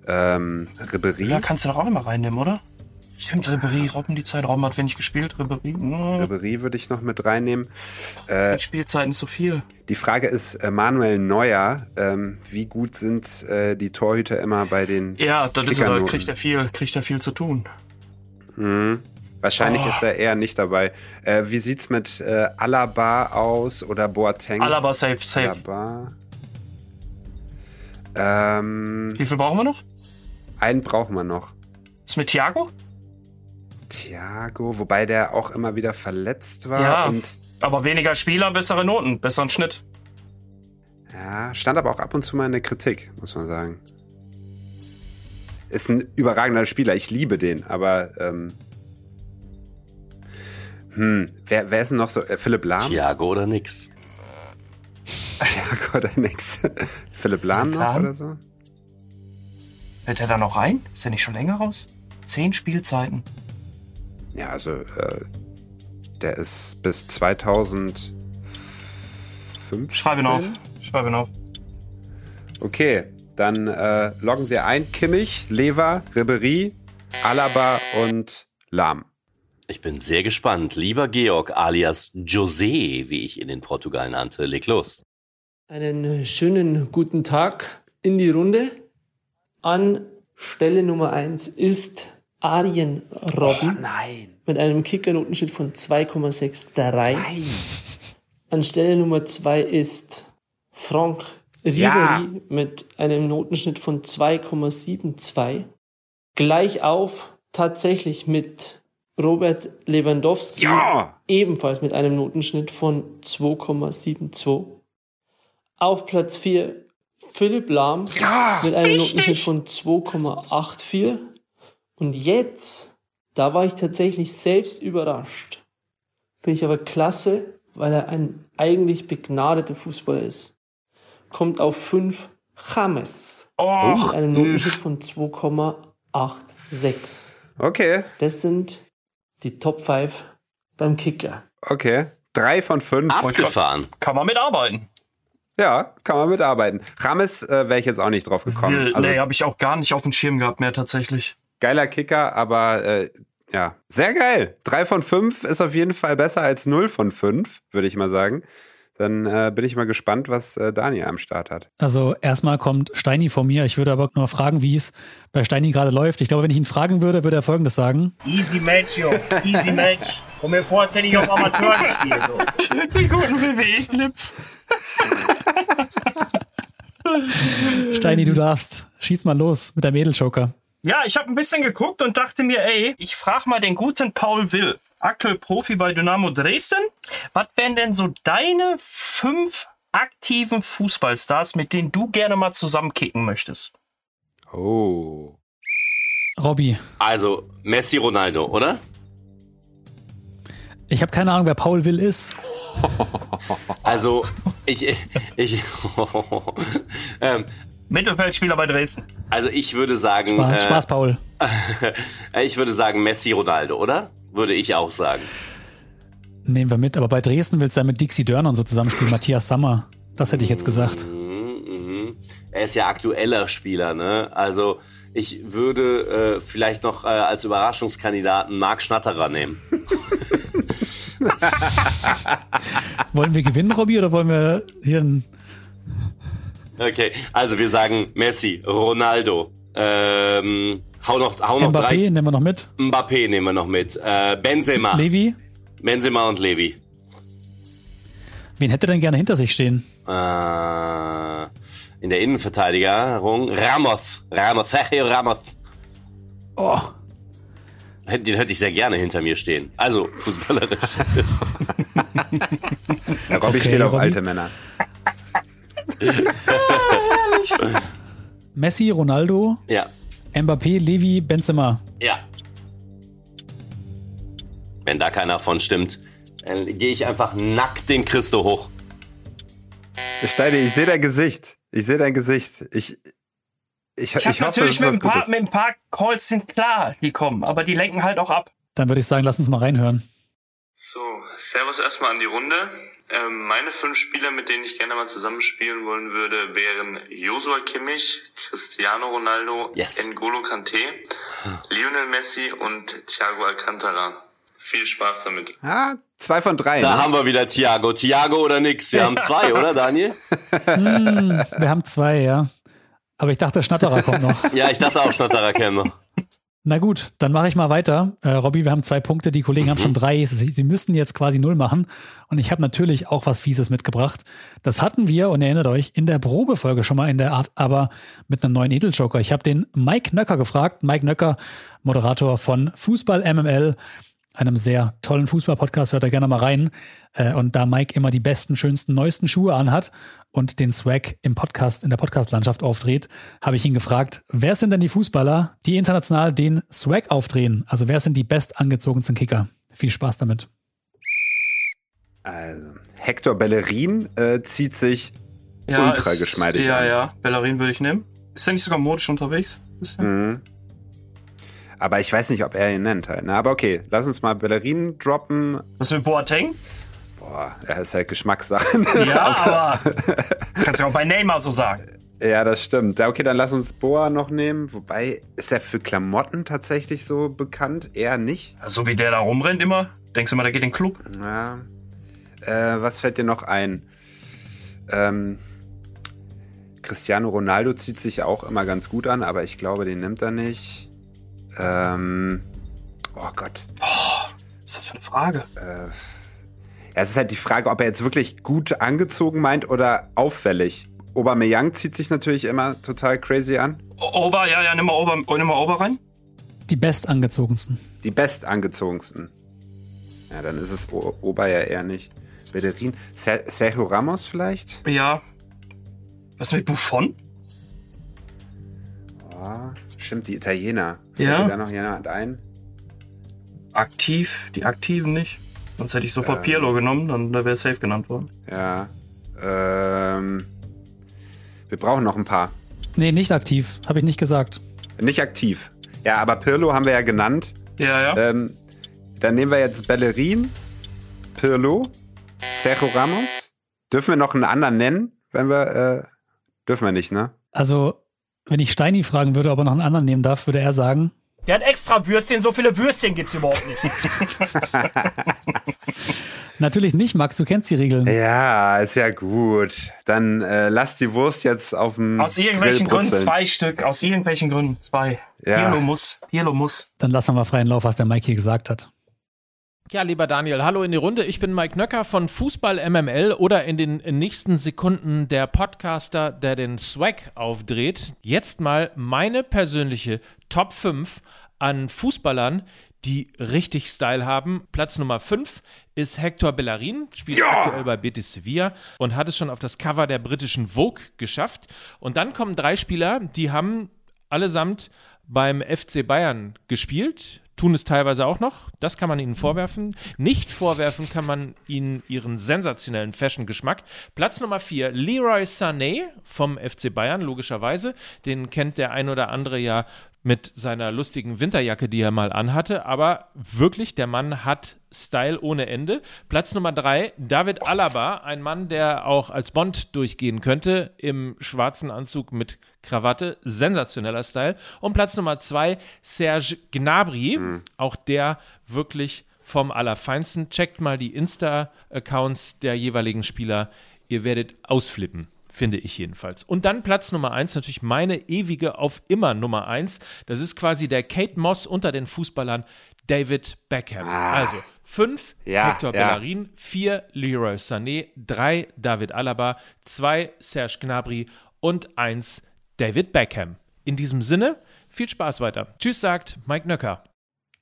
Speaker 2: Ähm, Ribéry.
Speaker 4: Ja, kannst du doch auch immer reinnehmen, oder? Stimmt, Ribery, Robben die Zeit. Robben hat wenig gespielt. Ribery. hm,
Speaker 2: Ribéry würde ich noch mit reinnehmen. Äh,
Speaker 4: Die Spielzeiten ist so viel.
Speaker 2: die Frage ist, äh, Manuel Neuer, ähm, wie gut sind äh, die Torhüter immer bei den
Speaker 4: Ja. Da kriegt er viel, kriegt er viel zu tun.
Speaker 2: Hm. Wahrscheinlich
Speaker 4: Oh.
Speaker 2: ist er eher nicht dabei. Äh, wie sieht's mit äh, Alaba aus oder Boateng?
Speaker 4: Alaba safe, safe.
Speaker 2: Alaba. Ähm,
Speaker 4: Wie viel brauchen wir noch?
Speaker 2: einen brauchen wir noch.
Speaker 4: Ist mit Thiago?
Speaker 2: Thiago, wobei der auch immer wieder verletzt war
Speaker 4: Ja.
Speaker 2: und
Speaker 4: Aber weniger Spieler, bessere Noten, besseren Schnitt.
Speaker 2: ja, stand aber auch ab und zu mal in der Kritik, muss man sagen. Ist ein überragender Spieler, ich liebe den, aber ähm, hm, wer, wer ist denn noch so? Äh, Philipp Lahm?
Speaker 6: Thiago oder nix?
Speaker 2: Thiago oder nix? *laughs* Philipp Lahm noch
Speaker 4: Lahm?
Speaker 2: oder so?
Speaker 4: Fällt er da noch rein? Ist er nicht schon länger raus? Zehn Spielzeiten.
Speaker 2: Ja, also äh, der ist bis 2005.
Speaker 4: Schreibe ihn auf. Schreibe ihn auf.
Speaker 2: Okay, dann äh, loggen wir ein Kimmich, Lever, Ribery, Alaba und Lahm.
Speaker 6: Ich bin sehr gespannt. Lieber Georg alias José, wie ich ihn in Portugal nannte, leg los.
Speaker 8: Einen schönen guten Tag in die Runde. An Stelle Nummer 1 ist Arjen Robben
Speaker 2: Nein.
Speaker 8: mit einem Kickernotenschnitt von 2,63. An Stelle Nummer 2 ist Franck Ribery
Speaker 2: Ja.
Speaker 8: mit einem Notenschnitt von 2,72. Gleich auf tatsächlich mit Robert Lewandowski
Speaker 2: Ja!
Speaker 8: ebenfalls mit einem Notenschnitt von 2,72. Auf Platz 4 Philipp Lahm
Speaker 2: Ja,
Speaker 8: mit einem
Speaker 4: richtig.
Speaker 8: Notenschnitt von 2,84. Und jetzt, da war ich tatsächlich selbst überrascht. Finde ich aber klasse, weil er ein eigentlich begnadeter Fußballer ist. Kommt auf 5 James
Speaker 4: Oh,
Speaker 8: mit einem Notenschnitt von 2,86.
Speaker 2: Okay,
Speaker 8: Das sind die Top 5 beim Kicker.
Speaker 2: okay. Drei von fünf.
Speaker 6: Abgefahren.
Speaker 4: kann man mitarbeiten.
Speaker 2: Ja, kann man mitarbeiten. Rames äh, wäre ich jetzt auch nicht drauf gekommen.
Speaker 4: Will,
Speaker 2: Also
Speaker 4: nee, habe ich auch gar nicht auf dem Schirm gehabt mehr tatsächlich.
Speaker 2: Geiler Kicker, aber äh, ja, sehr geil. Drei von fünf ist auf jeden Fall besser als null von fünf, würde ich mal sagen. Dann äh, bin ich mal gespannt, was äh, Daniel am Start hat.
Speaker 1: Also erstmal kommt Steini von mir. Ich würde aber noch fragen, wie es bei Steini gerade läuft. Ich glaube, wenn ich ihn fragen würde, würde er folgendes sagen.
Speaker 7: Easy Match, Jungs. Easy Match. Komm mir vor, als hätte ich auf Amateur gespielt. So.
Speaker 4: Die guten WWE-Clips.
Speaker 1: Steini, du darfst. Schieß mal los mit der Mädeljoker.
Speaker 4: Ja, ich habe ein bisschen geguckt und dachte mir, ey, ich frage mal den guten Paul Will, aktuell Profi bei Dynamo Dresden. Was wären denn so deine fünf aktiven Fußballstars, mit denen du gerne mal zusammenkicken möchtest?
Speaker 2: Oh.
Speaker 1: Robby,
Speaker 6: Also Messi, Ronaldo, oder?
Speaker 1: ich habe keine Ahnung, wer Paul Will ist. *laughs*
Speaker 6: Also ich, ich, *laughs* ähm,
Speaker 4: Mittelfeldspieler bei Dresden.
Speaker 6: also ich würde sagen,
Speaker 1: Spaß,
Speaker 6: äh,
Speaker 1: Spaß, Paul. *laughs*
Speaker 6: ich würde sagen Messi, Ronaldo, oder? Würde ich auch sagen.
Speaker 1: Nehmen wir mit. Aber bei Dresden willst du ja mit Dixie Dörner und so zusammenspielen. *laughs* Matthias Sammer. Das hätte ich jetzt gesagt.
Speaker 6: Mhm. Er ist ja aktueller Spieler, ne? Also ich würde äh, vielleicht noch äh, als Überraschungskandidaten Marc Schnatterer nehmen. *laughs*
Speaker 1: Wollen wir gewinnen, Robby, oder wollen wir hier ein.
Speaker 6: Okay, also wir sagen Messi, Ronaldo, ähm, hau noch, hau noch
Speaker 1: Mbappé
Speaker 6: drei.
Speaker 1: nehmen wir noch mit.
Speaker 6: Mbappé nehmen wir noch mit. Äh, Benzema.
Speaker 1: Levi?
Speaker 6: Benzema und Levi.
Speaker 1: Wen hätte denn gerne hinter sich stehen?
Speaker 6: Äh, in der Innenverteidigerung Ramos. Ramos, Sergio Ramos.
Speaker 1: Oh,
Speaker 6: Den hätte ich sehr gerne hinter mir stehen. Also, fußballerisch. *laughs*
Speaker 2: Robby
Speaker 1: Okay,
Speaker 2: steht auf
Speaker 1: Robby.
Speaker 2: alte Männer.
Speaker 1: Messi, Ronaldo,
Speaker 6: ja,
Speaker 1: Mbappé, Levi, Benzema.
Speaker 6: ja. Wenn da keiner von stimmt, dann gehe ich einfach nackt den Christo hoch.
Speaker 2: Steini, ich sehe dein Gesicht. Ich sehe dein Gesicht. Ich, ich, ich,
Speaker 4: Ich habe
Speaker 2: hoffe,
Speaker 4: natürlich
Speaker 2: es
Speaker 4: mit ein, paar, mit ein paar Calls sind klar, die kommen, aber die lenken halt auch ab.
Speaker 1: Dann würde ich sagen, lass uns mal reinhören.
Speaker 9: So, Servus erstmal an die Runde. Ähm, meine fünf Spieler, mit denen ich gerne mal zusammenspielen wollen würde, wären Joshua Kimmich, Cristiano Ronaldo,
Speaker 6: Yes.
Speaker 9: N'Golo Kanté, Lionel Messi und Thiago Alcantara. Viel Spaß damit.
Speaker 2: Ah, zwei von drei.
Speaker 6: Da
Speaker 2: ne?
Speaker 6: haben wir wieder Thiago. Thiago oder nix? Wir haben zwei, *laughs* oder Daniel?
Speaker 1: Hm, wir haben zwei, ja. Aber ich dachte, Schnatterer kommt noch.
Speaker 6: Ja, ich dachte auch Schnatterer kennen noch.
Speaker 1: Na gut, dann mache ich mal weiter. Äh, Robby, wir haben zwei Punkte, die Kollegen haben schon drei. Sie, sie müssten jetzt quasi null machen. Und ich habe natürlich auch was Fieses mitgebracht. Das hatten wir, und erinnert euch, in der Probefolge schon mal in der Art, aber mit einem neuen Edeljoker. Ich habe den Mike Nöcker gefragt. Mike Nöcker, Moderator von Fußball MML, einem sehr tollen Fußball-Podcast, hört da gerne mal rein. Äh, und da Mike immer die besten, schönsten, neuesten Schuhe anhat und den Swag im Podcast, in der Podcast-Landschaft aufdreht, habe ich ihn gefragt, wer sind denn die Fußballer, die international den Swag aufdrehen? Also wer sind die bestangezogensten Kicker? Viel Spaß damit.
Speaker 2: Also, Hector Bellerin äh, zieht sich
Speaker 4: Ja,
Speaker 2: ultra
Speaker 4: ist-
Speaker 2: geschmeidig
Speaker 4: Ja,
Speaker 2: an.
Speaker 4: ja, Bellerin würde ich nehmen. Ist er nicht sogar modisch unterwegs?
Speaker 2: Mhm. Aber ich weiß nicht, ob er ihn nennt halt. Ne? Aber okay, lass uns mal Bellerin droppen.
Speaker 4: Was mit Boateng?
Speaker 2: Boah, er ist halt Geschmackssachen.
Speaker 4: Ja, *laughs* aber kannst du auch bei Neymar so sagen.
Speaker 2: ja, das stimmt. Okay, dann lass uns Boa noch nehmen. Wobei, ist er für Klamotten tatsächlich so bekannt? Eher nicht.
Speaker 4: So wie der da rumrennt immer. Denkst du mal, der geht in den Club?
Speaker 2: Ja. Äh, was fällt dir noch ein? Ähm, Cristiano Ronaldo zieht sich auch immer ganz gut an, aber ich glaube, den nimmt er nicht. Ähm, oh Gott.
Speaker 4: Was ist das für eine Frage?
Speaker 2: Ja, es ist halt die Frage, ob er jetzt wirklich gut angezogen meint oder auffällig. Aubameyang zieht sich natürlich immer total crazy an.
Speaker 4: O- Ober, ja, ja, nimm mal Ober, nimm mal Ober rein.
Speaker 1: Die bestangezogensten.
Speaker 2: Die bestangezogensten. Ja, dann ist es O- Ober ja eher nicht. Bellerin. Ser- Sergio Ramos vielleicht?
Speaker 4: Ja. Was mit Buffon?
Speaker 2: Stimmt, die Italiener.
Speaker 4: Ja.
Speaker 2: Fällt da noch jemand ein?
Speaker 4: Aktiv, die Aktiven nicht. Sonst hätte ich sofort
Speaker 2: Ähm.
Speaker 4: Pirlo genommen, dann wäre safe genannt worden.
Speaker 2: Ja. Ähm, wir brauchen noch ein paar.
Speaker 1: Nee, nicht aktiv. Habe ich nicht gesagt.
Speaker 2: Nicht aktiv. Ja, aber Pirlo haben wir ja genannt.
Speaker 4: Ja, ja.
Speaker 2: Ähm, dann nehmen wir jetzt Bellerin, Pirlo, Sergio Ramos. Dürfen wir noch einen anderen nennen? Wenn wir, äh, dürfen wir nicht, ne?
Speaker 1: Also, wenn ich Steini fragen würde, ob er noch einen anderen nehmen darf, würde er sagen,
Speaker 7: Der hat extra Würstchen, so viele Würstchen gibt's überhaupt nicht. *laughs*
Speaker 1: natürlich nicht, Max, du kennst die Regeln.
Speaker 2: Ja, ist ja gut. Dann äh, lass die Wurst jetzt auf dem
Speaker 4: Aus irgendwelchen
Speaker 2: Grill
Speaker 4: Gründen zwei Stück. Aus irgendwelchen Gründen zwei.
Speaker 2: Ja.
Speaker 4: Pirlo muss. Pirlo muss.
Speaker 1: Dann lassen wir mal freien Lauf, was der Mike hier gesagt hat.
Speaker 10: Ja, lieber Daniel, hallo in die Runde. Ich bin Mike Nöcker von Fußball MML oder in den nächsten Sekunden der Podcaster, der den Swag aufdreht. Jetzt mal meine persönliche Top 5 an Fußballern, die richtig Style haben. Platz Nummer 5 ist Hector Bellerin, spielt aktuell bei Betis Sevilla und hat es schon auf das Cover der britischen Vogue geschafft. Und dann kommen drei Spieler, die haben allesamt beim FC Bayern gespielt, tun es teilweise auch noch. Das kann man ihnen vorwerfen. Nicht vorwerfen kann man ihnen ihren sensationellen Fashion-Geschmack. Platz Nummer 4, Leroy Sané vom FC Bayern, logischerweise. Den kennt der ein oder andere ja mit seiner lustigen Winterjacke, die er mal anhatte. Aber wirklich, der Mann hat Style ohne Ende. Platz Nummer drei, David Alaba, ein Mann, der auch als Bond durchgehen könnte, im schwarzen Anzug mit Krawatte. Sensationeller Style. Und Platz Nummer zwei, Serge Gnabry, auch der wirklich vom Allerfeinsten. Checkt mal die Insta-Accounts der jeweiligen Spieler. Ihr werdet ausflippen finde ich jedenfalls. Und dann Platz Nummer eins, natürlich meine ewige auf immer Nummer eins. Das ist quasi der Kate Moss unter den Fußballern, David Beckham. Also fünf
Speaker 2: Ja,
Speaker 10: Hector
Speaker 2: ja.
Speaker 10: Bellerin, vier Leroy Sané, drei David Alaba, zwei Serge Gnabry und eins David Beckham. In diesem Sinne, viel Spaß weiter. Tschüss, sagt Mike Nöcker.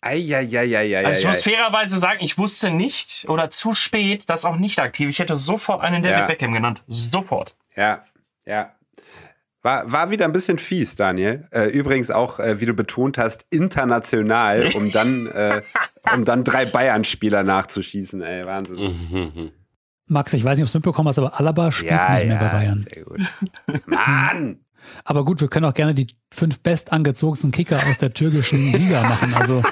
Speaker 2: Eieieiei.
Speaker 4: Also ich muss fairerweise sagen, ich wusste nicht oder zu spät, dass auch nicht aktiv. Ich hätte sofort einen David
Speaker 2: Ja.
Speaker 4: Beckham genannt. Sofort.
Speaker 2: Ja, ja. War, war wieder ein bisschen fies, Daniel. Äh, übrigens auch, äh, wie du betont hast, international, um *laughs* dann, äh, um dann drei Bayern-Spieler nachzuschießen. Ey, Wahnsinn. *laughs*
Speaker 1: Max, ich weiß nicht, ob du es mitbekommen hast, aber Alaba spielt
Speaker 2: Ja,
Speaker 1: nicht mehr
Speaker 2: ja,
Speaker 1: bei Bayern.
Speaker 2: sehr gut. Mann! *laughs*
Speaker 1: Aber gut, wir können auch gerne die fünf bestangezogensten Kicker aus der türkischen Liga machen. Also,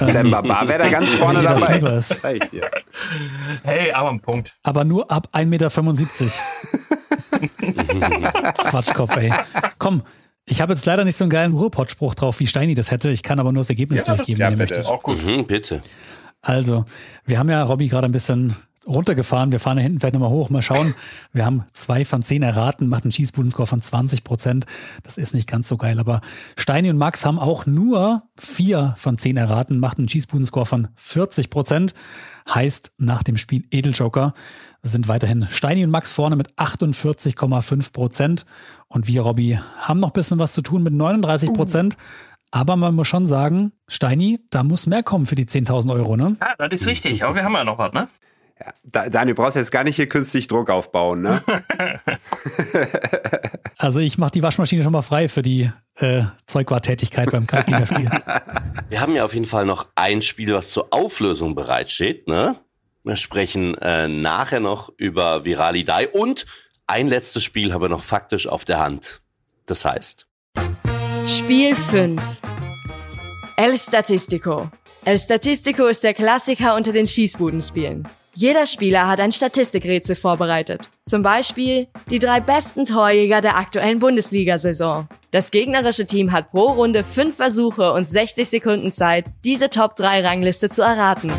Speaker 2: Der Baba wäre da ganz vorne
Speaker 1: das
Speaker 2: dabei.
Speaker 1: ist.
Speaker 2: Das dir.
Speaker 4: Hey, aber ein Punkt.
Speaker 1: aber nur ab 1,75 Meter. *laughs* Quatschkopf, ey. Komm, ich habe jetzt leider nicht so einen geilen Ruhrpott-Spruch drauf, wie Steini das hätte. Ich kann aber nur das Ergebnis durchgeben,
Speaker 2: ja,
Speaker 1: wenn ihr möchtet.
Speaker 4: Auch gut.
Speaker 6: Mhm, bitte.
Speaker 1: Also, wir haben ja Robby gerade ein bisschen runtergefahren. Wir fahren da hinten vielleicht nochmal hoch. Mal schauen. Wir haben zwei von zehn erraten, macht einen Schießbudenscore von 20 Prozent. Das ist nicht ganz so geil. Aber Steini und Max haben auch nur vier von zehn erraten, macht einen Schießbudenscore von 40 Prozent. Heißt, nach dem Spiel Edeljoker sind weiterhin Steini und Max vorne mit 48,5 Prozent. Und wir, Robby, haben noch ein bisschen was zu tun mit 39 Prozent. Aber man muss schon sagen, Steini, da muss mehr kommen für die 10.000 Euro, ne?
Speaker 4: Ja, das ist richtig. Aber wir haben ja noch was, ne?
Speaker 2: Ja, Da- Daniel, du brauchst jetzt gar nicht hier künstlich Druck aufbauen, ne? *laughs*
Speaker 1: Also ich mache die Waschmaschine schon mal frei für die äh, Zeugwarttätigkeit beim Kreisligaspiel. *laughs*
Speaker 6: Wir haben ja auf jeden Fall noch ein Spiel, was zur Auflösung bereitsteht. Ne? Wir sprechen äh, nachher noch über Viralidei und ein letztes Spiel haben wir noch faktisch auf der Hand. Das heißt,
Speaker 5: Spiel 5. El Statistico. El Statistico ist der Klassiker unter den Schießbudenspielen. Jeder Spieler hat ein Statistikrätsel vorbereitet. Zum Beispiel die drei besten Torjäger der aktuellen Bundesliga-Saison. Das gegnerische Team hat pro Runde fünf Versuche und 60 Sekunden Zeit, diese Top-3-Rangliste zu erraten.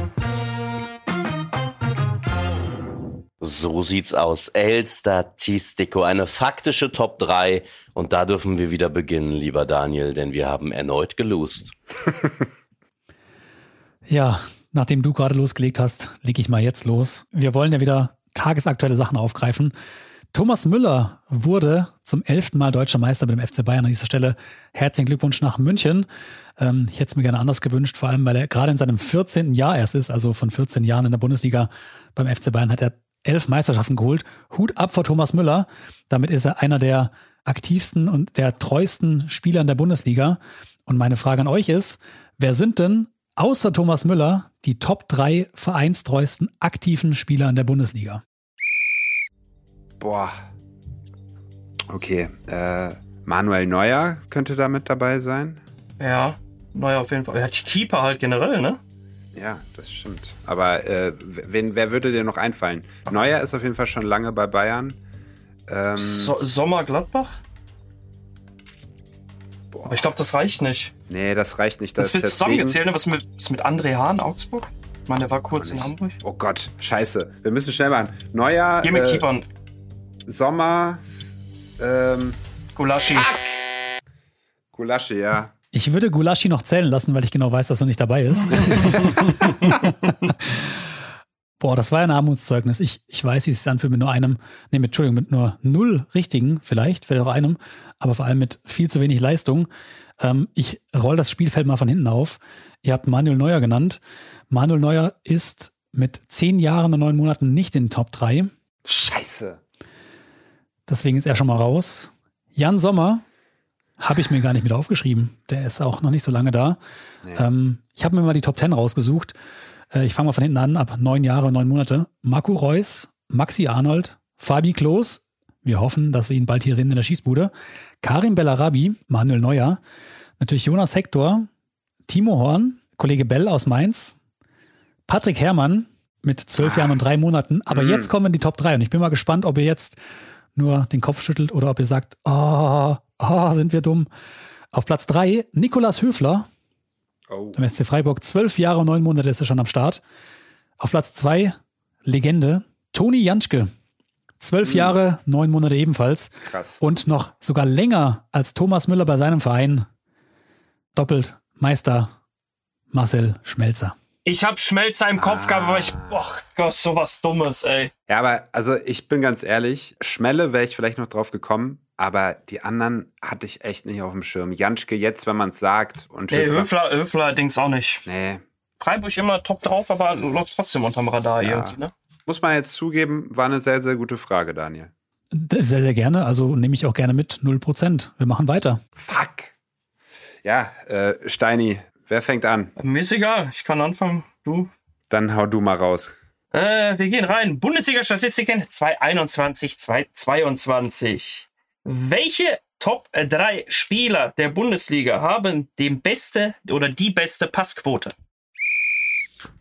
Speaker 6: so sieht's aus. El Statistico, eine faktische Top 3. Und da dürfen wir wieder beginnen, lieber Daniel, denn wir haben erneut gelost. *laughs*
Speaker 1: Ja, nachdem du gerade losgelegt hast, lege ich mal jetzt los. Wir wollen ja wieder tagesaktuelle Sachen aufgreifen. Thomas Müller wurde zum elften Mal deutscher Meister mit dem FC Bayern. An dieser Stelle herzlichen Glückwunsch nach München. Ähm, ich hätte es mir gerne anders gewünscht, vor allem weil er gerade in seinem 14. Jahr erst ist, also von 14 Jahren in der Bundesliga beim FC Bayern hat er elf Meisterschaften geholt. Hut ab vor Thomas Müller. Damit ist er einer der aktivsten und der treuesten Spieler in der Bundesliga. Und meine Frage an euch ist, wer sind denn außer Thomas Müller die Top 3 vereinstreuesten aktiven Spieler in der Bundesliga?
Speaker 2: Boah. Okay, äh, Manuel Neuer könnte da mit dabei sein.
Speaker 4: Ja, naja, auf jeden Fall. Ja, die Keeper halt generell, ne?
Speaker 2: Ja, das stimmt. Aber äh, wen, wer würde dir noch einfallen? Neuer ist auf jeden Fall schon lange bei Bayern. Ähm,
Speaker 4: So Sommer Gladbach? Aber ich glaube, das reicht nicht.
Speaker 2: nee, das reicht nicht.
Speaker 4: Das, wird
Speaker 2: Ter Stegen-
Speaker 4: zusammengezählt, ne? Was mit, was mit André Hahn, Augsburg? Ich meine, der war kurz in. Hamburg.
Speaker 2: Oh Gott, scheiße. Wir müssen schnell machen. Neuer,
Speaker 4: Hier mit
Speaker 2: äh,
Speaker 4: Keepern.
Speaker 2: Sommer, ähm,
Speaker 4: Gulaschi.
Speaker 2: Gulaschi, ja.
Speaker 1: Ich würde Gulaschi noch zählen lassen, weil ich genau weiß, dass er nicht dabei ist. *laughs* *laughs* Boah, das war ein Armutszeugnis. Ich, ich weiß, wie es sich anfühlt mit nur einem, nee, mit, Entschuldigung, mit nur null richtigen, vielleicht, vielleicht auch einem, aber vor allem mit viel zu wenig Leistung. Ähm, ich roll das Spielfeld mal von hinten auf. Ihr habt Manuel Neuer genannt. Manuel Neuer ist mit zehn Jahren und neun Monaten nicht in den Top 3.
Speaker 2: Scheiße.
Speaker 1: Deswegen ist er schon mal raus. Jan Sommer habe ich mir gar nicht mit aufgeschrieben. Der ist auch noch nicht so lange da. Ähm, ich habe mir mal die Top 10 rausgesucht. Äh, ich fange mal von hinten an, ab neun Jahre, neun Monate. Marco Reus, Maxi Arnold, Fabi Klos. Wir hoffen, dass wir ihn bald hier sehen in der Schießbude. Karim Bellarabi, Manuel Neuer. Natürlich Jonas Hector, Timo Horn, Kollege Bell aus Mainz, Patrick Herrmann mit zwölf Jahren und drei Monaten. Aber
Speaker 2: Mhm.
Speaker 1: jetzt kommen die Top 3 und ich bin mal gespannt, ob ihr jetzt nur den Kopf schüttelt oder ob ihr sagt, oh, oh sind wir dumm. Auf Platz 3 Nikolas Höfler
Speaker 2: Oh.
Speaker 1: beim SC Freiburg. Zwölf Jahre und neun Monate ist er schon am Start. Auf Platz 2 Legende Toni Janschke. Zwölf Jahre, neun Monate ebenfalls.
Speaker 2: Krass.
Speaker 1: Und noch sogar länger als Thomas Müller bei seinem Verein. Doppelt Meister Marcel Schmelzer.
Speaker 4: Ich hab Schmelzer im Kopf gehabt, aber ich, ach Gott, sowas Dummes, ey.
Speaker 2: Ja, aber also ich bin ganz ehrlich, Schmelle wäre ich vielleicht noch drauf gekommen, aber die anderen hatte ich echt nicht auf dem Schirm. Janschke jetzt, wenn man es sagt und
Speaker 4: Nee,
Speaker 2: Höfler.
Speaker 4: Höfler, Höfler, Dings auch nicht.
Speaker 2: Nee,
Speaker 4: Freiburg immer top drauf, aber läuft trotzdem unterm Radar
Speaker 2: Ja.
Speaker 4: irgendwie, ne?
Speaker 2: muss man jetzt zugeben, war eine sehr, sehr gute Frage, Daniel.
Speaker 1: Sehr, sehr gerne. Also nehme ich auch gerne mit. 0%. Wir machen weiter.
Speaker 2: Fuck. Ja, äh, Steini, wer fängt an?
Speaker 4: Mir ist egal, ich kann anfangen. Du?
Speaker 2: Dann hau du mal raus.
Speaker 4: Äh, wir gehen rein. Bundesliga-Statistiken 2021, 2022. Welche Top 3 Spieler der Bundesliga haben den beste oder die beste Passquote?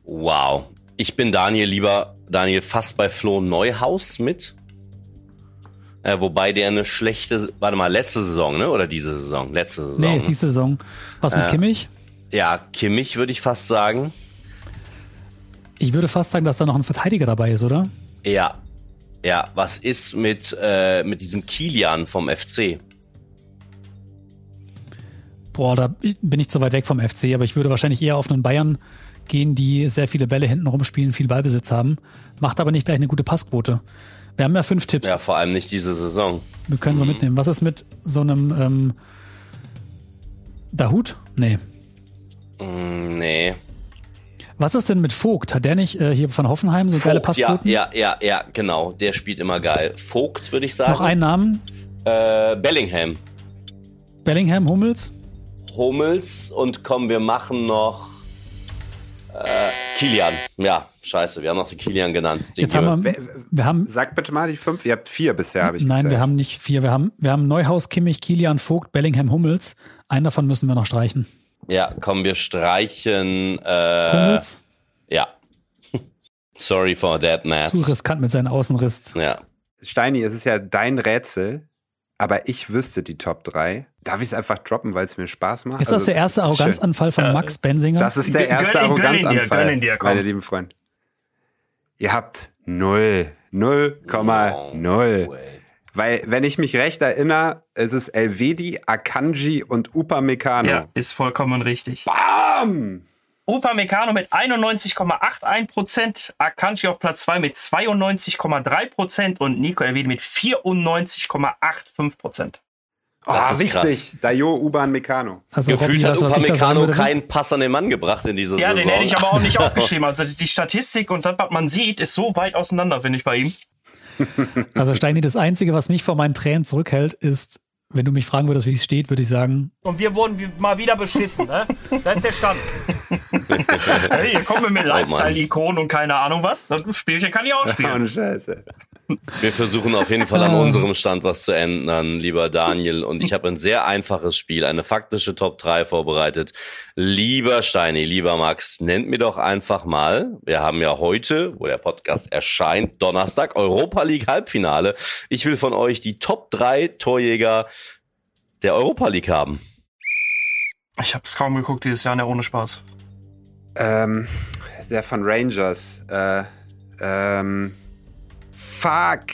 Speaker 6: Wow. Ich bin Daniel lieber, Daniel fast bei Flo Neuhaus mit. Äh, wobei der eine schlechte, warte mal, letzte Saison, ne? Oder diese Saison? Letzte Saison.
Speaker 1: Nee, diese Saison. Was mit
Speaker 6: Äh.
Speaker 1: Kimmich?
Speaker 6: ja, Kimmich würde ich fast sagen.
Speaker 1: Ich würde fast sagen, dass da noch ein Verteidiger dabei ist, oder?
Speaker 6: Ja. Ja, was ist mit, äh, mit diesem Kilian vom FC?
Speaker 1: Boah, da bin ich zu weit weg vom FC, aber ich würde wahrscheinlich eher auf einen Bayern gehen, die sehr viele Bälle hinten rumspielen, viel Ballbesitz haben, macht aber nicht gleich eine gute Passquote. Wir haben ja fünf Tipps.
Speaker 6: Ja, vor allem nicht diese Saison.
Speaker 1: Wir können es mal mitnehmen. Was ist mit so einem ähm, Dahut? Nee.
Speaker 6: Mm, nee.
Speaker 1: Was ist denn mit Vogt? Hat der nicht äh, hier von Hoffenheim so geile
Speaker 6: Vogt, ja,
Speaker 1: Passquoten?
Speaker 6: ja, ja, ja, genau. Der spielt immer geil. Vogt, würde ich sagen.
Speaker 1: Noch einen Namen?
Speaker 6: Äh, Bellingham.
Speaker 1: Bellingham, Hummels?
Speaker 6: Hummels und komm, wir machen noch äh, Kilian. Ja, scheiße, wir haben noch den Kilian genannt. Den
Speaker 1: Jetzt haben wir, wir haben,
Speaker 2: Sag bitte mal die fünf. Ihr habt vier bisher, habe ich
Speaker 1: nein,
Speaker 2: gezählt.
Speaker 1: wir haben nicht vier. Wir haben, wir haben Neuhaus, Kimmich, Kilian, Vogt, Bellingham, Hummels. Einen davon müssen wir noch streichen.
Speaker 6: Ja, komm, wir streichen. Äh, ja. *laughs* Sorry for that,
Speaker 1: zu
Speaker 6: Mats.
Speaker 1: riskant mit seinem Außenriss.
Speaker 6: Ja.
Speaker 2: Steini, es ist ja dein Rätsel, aber ich wüsste die Top 3. Darf ich es einfach droppen, weil es mir Spaß macht?
Speaker 1: Ist das
Speaker 2: Also,
Speaker 1: der erste. Arroganzanfall von
Speaker 4: Äh,
Speaker 1: Max Bensinger?
Speaker 2: Das ist der
Speaker 4: Gönn-
Speaker 2: erste
Speaker 4: gönn
Speaker 2: Arroganzanfall,
Speaker 4: gönn dir,
Speaker 2: meine lieben Freunde. Ihr habt 0, 0,0.
Speaker 6: way.
Speaker 2: Weil, wenn ich mich recht erinnere, ist es Elvedi, Akanji und Upamecano.
Speaker 4: Ja, ist vollkommen richtig.
Speaker 2: Bam!
Speaker 4: Upamecano mit 91,81%, Akanji auf Platz 2 mit 92,3% und Nico Elvedi mit 94,85%.
Speaker 6: Das
Speaker 2: Ah,
Speaker 6: ist
Speaker 2: wichtig.
Speaker 6: krass.
Speaker 2: Dayo Uban Meccano.
Speaker 1: Also
Speaker 6: Gefühlt hat Upamecano
Speaker 1: würde?
Speaker 6: keinen Pass an den Mann gebracht in dieser
Speaker 4: Ja,
Speaker 6: Saison.
Speaker 4: den hätte ich aber auch nicht *laughs* aufgeschrieben. Also die Statistik und das, was man sieht, ist so weit auseinander, finde ich, bei ihm. *laughs*
Speaker 1: Also Steini, das Einzige, was mich vor meinen Tränen zurückhält, ist, wenn du mich fragen würdest, wie es steht, würde ich sagen,
Speaker 7: Und wir wurden mal wieder beschissen, ne? Das ist der Stand. *laughs*
Speaker 4: Hey, hier kommen wir mit
Speaker 6: Oh.
Speaker 4: Lifestyle-Ikonen und keine Ahnung was. Das Spielchen kann ich auch spielen.
Speaker 2: Ohne Scheiße.
Speaker 6: Wir versuchen auf jeden Fall an
Speaker 1: Ah.
Speaker 6: unserem Stand was zu ändern, lieber Daniel. Und ich habe ein sehr einfaches Spiel, eine faktische Top 3 vorbereitet. Lieber Steini, lieber Max, nennt mir doch einfach mal, wir haben ja heute, wo der Podcast erscheint, Donnerstag, Europa League Halbfinale. Ich will von euch die Top 3 Torjäger der Europa League haben.
Speaker 4: Ich habe es kaum geguckt dieses Jahr, ne, ohne Spaß.
Speaker 2: Ähm, der von Rangers. Äh, ähm, fuck.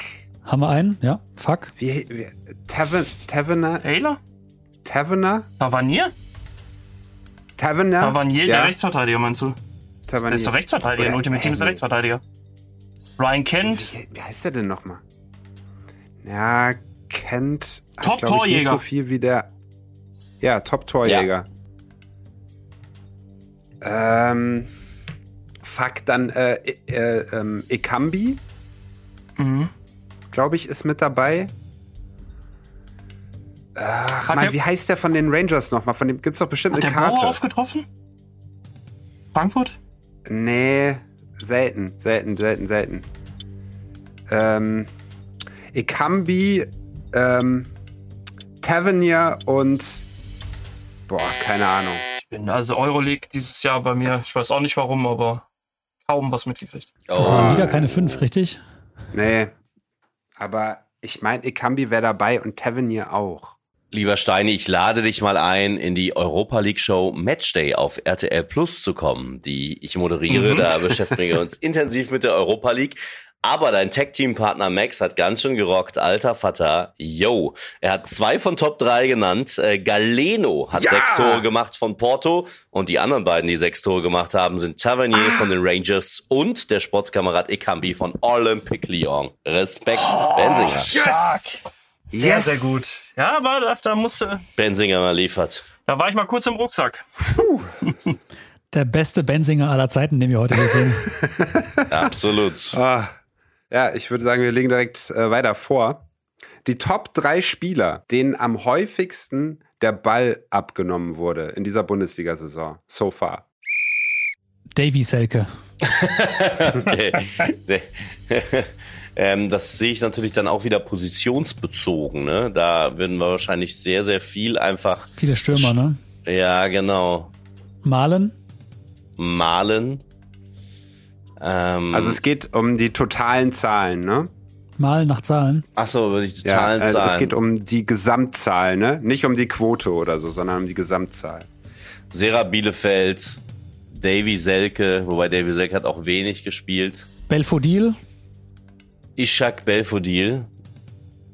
Speaker 1: haben wir einen? Ja, fuck.
Speaker 2: Wie, wie Taven, Tavener?
Speaker 4: Taylor?
Speaker 2: Tavener?
Speaker 4: Tavernier?
Speaker 2: Tavener?
Speaker 4: Tavernier,
Speaker 2: ja,
Speaker 4: der Rechtsverteidiger, meinst du?
Speaker 2: Tavernier.
Speaker 4: Der ist der Rechtsverteidiger.
Speaker 2: Oder-
Speaker 4: Ultimate Team ist der Rechtsverteidiger. Ryan Kent,
Speaker 2: Wie, wie heißt der denn nochmal? Ja, kennt hat,
Speaker 4: Top
Speaker 2: glaub ich, nicht
Speaker 4: Torjäger.
Speaker 2: so viel wie der. Ja, Top-Torjäger. Ähm, fuck, dann äh, äh, ähm, Ekambi,
Speaker 4: Mhm.
Speaker 2: glaube ich, ist mit dabei. Ach,
Speaker 4: Hat
Speaker 2: Mann,
Speaker 4: der-
Speaker 2: wie heißt der von den Rangers nochmal? Von dem gibt's doch bestimmt
Speaker 4: hat
Speaker 2: eine
Speaker 4: der Bauer
Speaker 2: Karte.
Speaker 4: aufgetroffen? Frankfurt?
Speaker 2: Nee, selten, selten, selten, selten. Ähm, Ekambi, ähm, Tavernier und boah, keine Ahnung.
Speaker 4: Ich bin also Euroleague dieses Jahr bei mir. Ich weiß auch nicht warum, aber kaum was mitgekriegt.
Speaker 1: Das
Speaker 6: Oh.
Speaker 1: waren wieder keine fünf, richtig?
Speaker 2: Nee. Aber ich meine, Ekambi wäre dabei und Tavernier auch.
Speaker 6: Lieber Steini, ich lade dich mal ein, in die Europa League Show Matchday auf RTL Plus zu kommen, die ich moderiere.
Speaker 4: Mhm.
Speaker 6: Da beschäftigen wir uns intensiv mit der Europa League. Aber dein Tag-Team-Partner Max hat ganz schön gerockt. Alter Vater, yo. Er hat zwei von Top 3 genannt. Äh, Galeno hat
Speaker 2: Ja!
Speaker 6: sechs Tore gemacht von Porto. Und die anderen beiden, die sechs Tore gemacht haben, sind Tavernier
Speaker 2: Ah.
Speaker 6: von den Rangers und der Sportskamerad Ekambi von Olympique Lyon. Respekt, Benzinger.
Speaker 4: Stark. Sehr,
Speaker 2: Yes.
Speaker 4: sehr gut. Ja, aber da, da musste,
Speaker 6: Benzinger mal liefert.
Speaker 4: da war ich mal kurz im Rucksack.
Speaker 1: Der beste Benzinger aller Zeiten, den wir heute hier sehen. *laughs*
Speaker 6: Absolut.
Speaker 2: Ah, ja, ich würde sagen, wir legen direkt äh, weiter vor. Die Top 3 Spieler, denen am häufigsten der Ball abgenommen wurde in dieser Bundesliga-Saison so far.
Speaker 1: Davy Selke.
Speaker 6: Okay. *laughs* ähm, das sehe ich natürlich dann auch wieder positionsbezogen. Ne? Da würden wir wahrscheinlich sehr, sehr viel einfach.
Speaker 1: Viele Stürmer, ne?
Speaker 6: Ja, genau.
Speaker 1: Malen.
Speaker 6: Malen. Ähm,
Speaker 2: Also es geht um die totalen Zahlen, ne?
Speaker 1: Malen nach Zahlen.
Speaker 6: achso, über die
Speaker 2: Ja,
Speaker 6: totalen
Speaker 2: äh,
Speaker 6: Zahlen.
Speaker 2: es geht um die Gesamtzahl, ne? Nicht um die Quote oder so, sondern um die Gesamtzahl.
Speaker 6: Sera Bielefeld, Davy Selke, wobei Davy Selke hat auch wenig gespielt.
Speaker 1: Belfodil.
Speaker 6: Ishak Belfodil,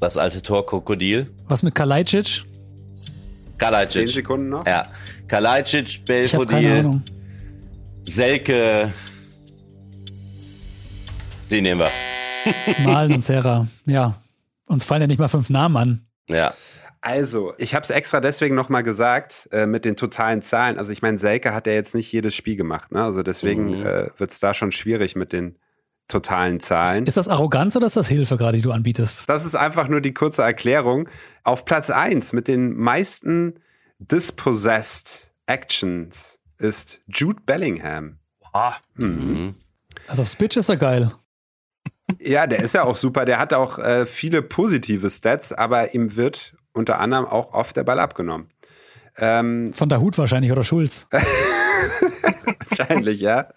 Speaker 6: das alte Torkrokodil.
Speaker 1: Was mit Kalajdzic?
Speaker 2: Zehn
Speaker 6: Kalajdzic.
Speaker 2: Sekunden noch?
Speaker 6: Ja, Kalajdzic,
Speaker 1: Ich habe keine
Speaker 6: Belfodil,
Speaker 1: Ahnung.
Speaker 6: Selke. Die nehmen wir.
Speaker 1: Malen und *laughs* Serra. Ja. Uns fallen ja nicht mal fünf Namen an.
Speaker 6: Ja.
Speaker 2: Also, ich habe es extra deswegen nochmal gesagt, äh, mit den totalen Zahlen. Also ich meine, Selke hat ja jetzt nicht jedes Spiel gemacht, ne? Also deswegen
Speaker 6: Mhm.
Speaker 2: äh, wird es da schon schwierig mit den totalen Zahlen.
Speaker 1: Ist das Arroganz oder ist das Hilfe gerade, die du anbietest?
Speaker 2: Das ist einfach nur die kurze Erklärung. Auf Platz 1 mit den meisten Dispossessed Actions ist Jude Bellingham.
Speaker 4: Ah,
Speaker 6: Mhm.
Speaker 1: Also auf Spitch ist er geil.
Speaker 2: Ja, der ist ja auch super. Der hat auch äh, viele positive Stats, aber ihm wird unter anderem auch oft der Ball abgenommen. Ähm,
Speaker 1: Von der Hut wahrscheinlich oder Schulz. *laughs* *laughs*
Speaker 2: wahrscheinlich, ja.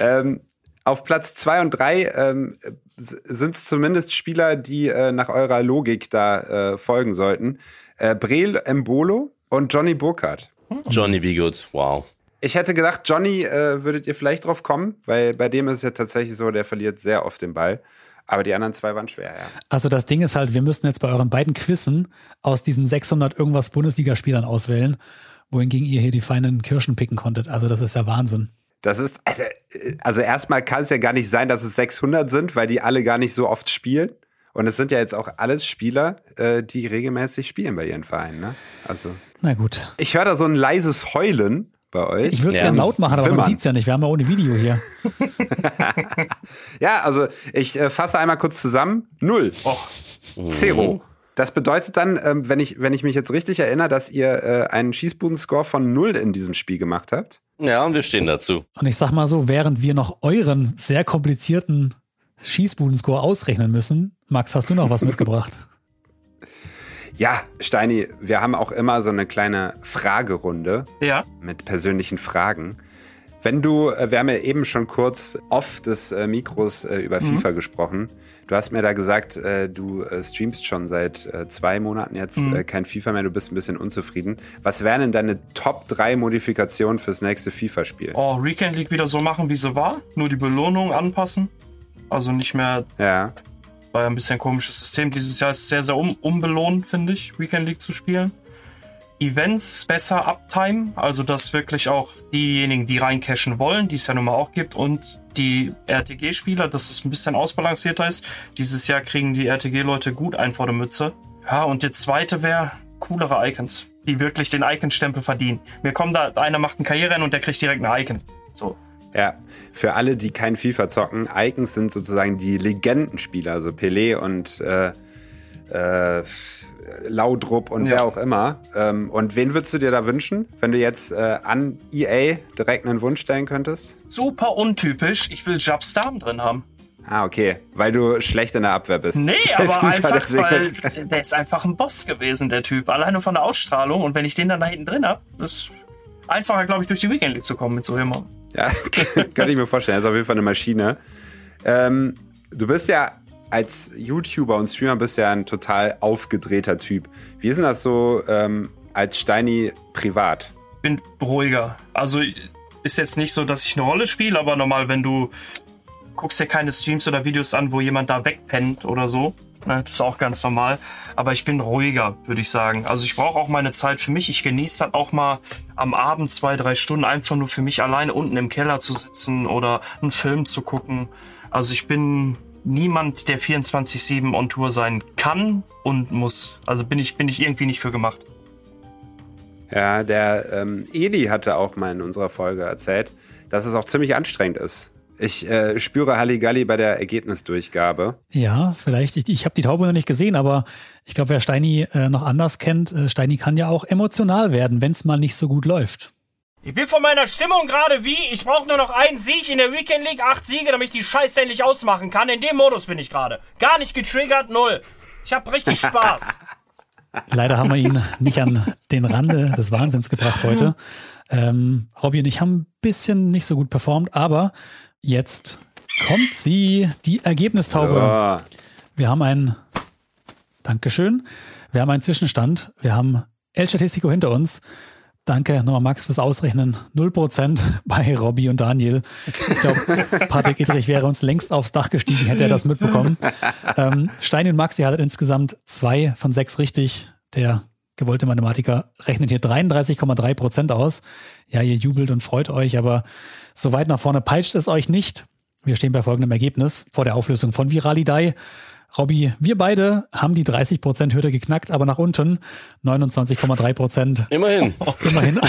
Speaker 2: ähm, auf Platz 2 und 3 ähm, sind es zumindest Spieler, die äh, nach eurer Logik da äh, folgen sollten. Äh, Breel Embolo und Johnny Burkhardt.
Speaker 6: Johnny Good, wow.
Speaker 2: Ich hätte gedacht, Johnny äh, würdet ihr vielleicht drauf kommen, weil bei dem ist es ja tatsächlich so, der verliert sehr oft den Ball. Aber die anderen zwei waren schwer, ja.
Speaker 1: Also das Ding ist halt, wir müssen jetzt bei euren beiden Quizzen aus diesen 600 irgendwas Bundesligaspielern auswählen, wohingegen ihr hier die feinen Kirschen picken konntet. Also das ist ja Wahnsinn.
Speaker 2: Das ist, also, also erstmal kann es ja gar nicht sein, dass es 600 sind, weil die alle gar nicht so oft spielen. Und es sind ja jetzt auch alles Spieler, äh, die regelmäßig spielen bei ihren Vereinen. Ne? Also,
Speaker 1: Na gut.
Speaker 2: ich höre da so ein leises Heulen bei euch.
Speaker 1: Ich würde es
Speaker 6: Ja.
Speaker 1: gerne laut machen, aber man
Speaker 2: Wimmern.
Speaker 1: sieht es ja nicht. Wir haben ja ohne Video hier. *laughs*
Speaker 2: Ja, also ich äh, fasse einmal kurz zusammen. Null. Zero. Das bedeutet dann, ähm, wenn, ich, wenn ich mich jetzt richtig erinnere, dass ihr äh, einen Schießbuden-Score von null in diesem Spiel gemacht habt.
Speaker 6: Ja, und wir stehen dazu.
Speaker 1: Und ich sag mal so, während wir noch euren sehr komplizierten Schießbudenscore ausrechnen müssen, Max, hast du noch was mitgebracht? *laughs*
Speaker 2: Ja, Steini, wir haben auch immer so eine kleine Fragerunde
Speaker 4: Ja.
Speaker 2: mit persönlichen Fragen. Wenn du, äh, wir haben ja eben schon kurz off des äh, Mikros äh, über FIFA gesprochen. Du hast mir da gesagt, du streamst schon seit zwei Monaten jetzt äh, kein FIFA mehr, du bist ein bisschen unzufrieden. Was wären denn deine Top 3 Modifikationen fürs nächste FIFA-Spiel?
Speaker 4: Oh, Weekend League wieder so machen, wie sie war. Nur die Belohnung anpassen. Also nicht mehr,
Speaker 2: Ja.
Speaker 4: War ja ein bisschen ein komisches System. Dieses Jahr ist sehr, sehr um, unbelohnt, finde ich, Weekend League zu spielen. Events besser uptime, also dass wirklich auch diejenigen, die reincashen wollen, die es ja nun mal auch gibt, und die RTG-Spieler, dass es ein bisschen ausbalancierter ist. Dieses Jahr kriegen die RTG-Leute gut ein vor der Mütze. Ja, und der zweite wäre coolere Icons, die wirklich den Icon-Stempel verdienen. Mir kommt da, einer macht ein Karriererennen und der kriegt direkt ein Icon. So.
Speaker 2: Ja, für alle, die kein FIFA zocken, Icons sind sozusagen die Legendenspieler, also Pelé und äh, äh, Laudrup und
Speaker 4: Ja.
Speaker 2: wer auch immer. Ähm, und wen würdest du dir da wünschen, wenn du jetzt äh, an EA direkt einen Wunsch stellen könntest?
Speaker 4: Super untypisch, ich will Jab Stam drin haben.
Speaker 2: Ah, okay, weil du schlecht in der Abwehr bist.
Speaker 4: Nee, *laughs* aber einfach, weil der ist einfach ein Boss gewesen, der Typ. Alleine von der Ausstrahlung. Und wenn ich den dann da hinten drin hab, ist einfacher, glaube ich, durch die Weekend League zu kommen mit so jemandem.
Speaker 2: Ja, *laughs* könnte ich mir vorstellen. Das ist auf jeden Fall eine Maschine. Ähm, du bist ja als YouTuber und Streamer bist ja ein total aufgedrehter Typ. Wie ist denn das so ähm, als Steini privat?
Speaker 4: Bin ruhiger. Also ist jetzt nicht so, dass ich eine Rolle spiele, aber normal, wenn du guckst dir keine Streams oder Videos an, wo jemand da wegpennt oder so. Ne, Das ist auch ganz normal. Aber ich bin ruhiger, würde ich sagen. Also ich brauche auch meine Zeit für mich. Ich genieße das auch mal am Abend zwei, drei Stunden einfach nur für mich alleine unten im Keller zu sitzen oder einen Film zu gucken. Also ich bin niemand, der 24-7 on Tour sein kann und muss. Also bin ich, bin ich irgendwie nicht für gemacht.
Speaker 2: Ja, der ähm, Edi hatte auch mal in unserer Folge erzählt, dass es auch ziemlich anstrengend ist. Ich äh, spüre Halligalli bei der Ergebnisdurchgabe.
Speaker 1: Ja, vielleicht. Ich, ich habe die Taube noch nicht gesehen, aber ich glaube, wer Steini äh, noch anders kennt, äh, Steini kann ja auch emotional werden, wenn es mal nicht so gut läuft.
Speaker 7: Ich bin von meiner Stimmung gerade wie, ich brauche nur noch einen Sieg in der Weekend League, acht Siege, damit ich die Scheiße endlich ausmachen kann. In dem Modus bin ich gerade. Gar nicht getriggert, null. Ich hab richtig Spaß. *laughs*
Speaker 1: Leider haben wir ihn nicht an den Rande des Wahnsinns gebracht heute. Ähm, Robby und ich haben ein bisschen nicht so gut performt, aber jetzt kommt sie, die Ergebnistaube.
Speaker 2: So.
Speaker 1: Wir haben ein Dankeschön. Wir haben einen Zwischenstand. Wir haben El Statistico hinter uns. Danke nochmal Max fürs Ausrechnen. 0% *laughs* bei Robby und Daniel. Ich glaube, *laughs* Patrick Edrich wäre uns längst aufs Dach gestiegen, hätte er das mitbekommen. Ähm, Steini und Max, ihr hattet insgesamt zwei von sechs richtig. Der gewollte Mathematiker rechnet hier 33,3% aus. Ja, ihr jubelt und freut euch, aber so weit nach vorne peitscht es euch nicht. Wir stehen bei folgendem Ergebnis vor der Auflösung von Viralidei. Robby, wir beide haben die 30% Hürde geknackt, aber nach unten 29,3%.
Speaker 6: Immerhin. *laughs*
Speaker 1: Immerhin.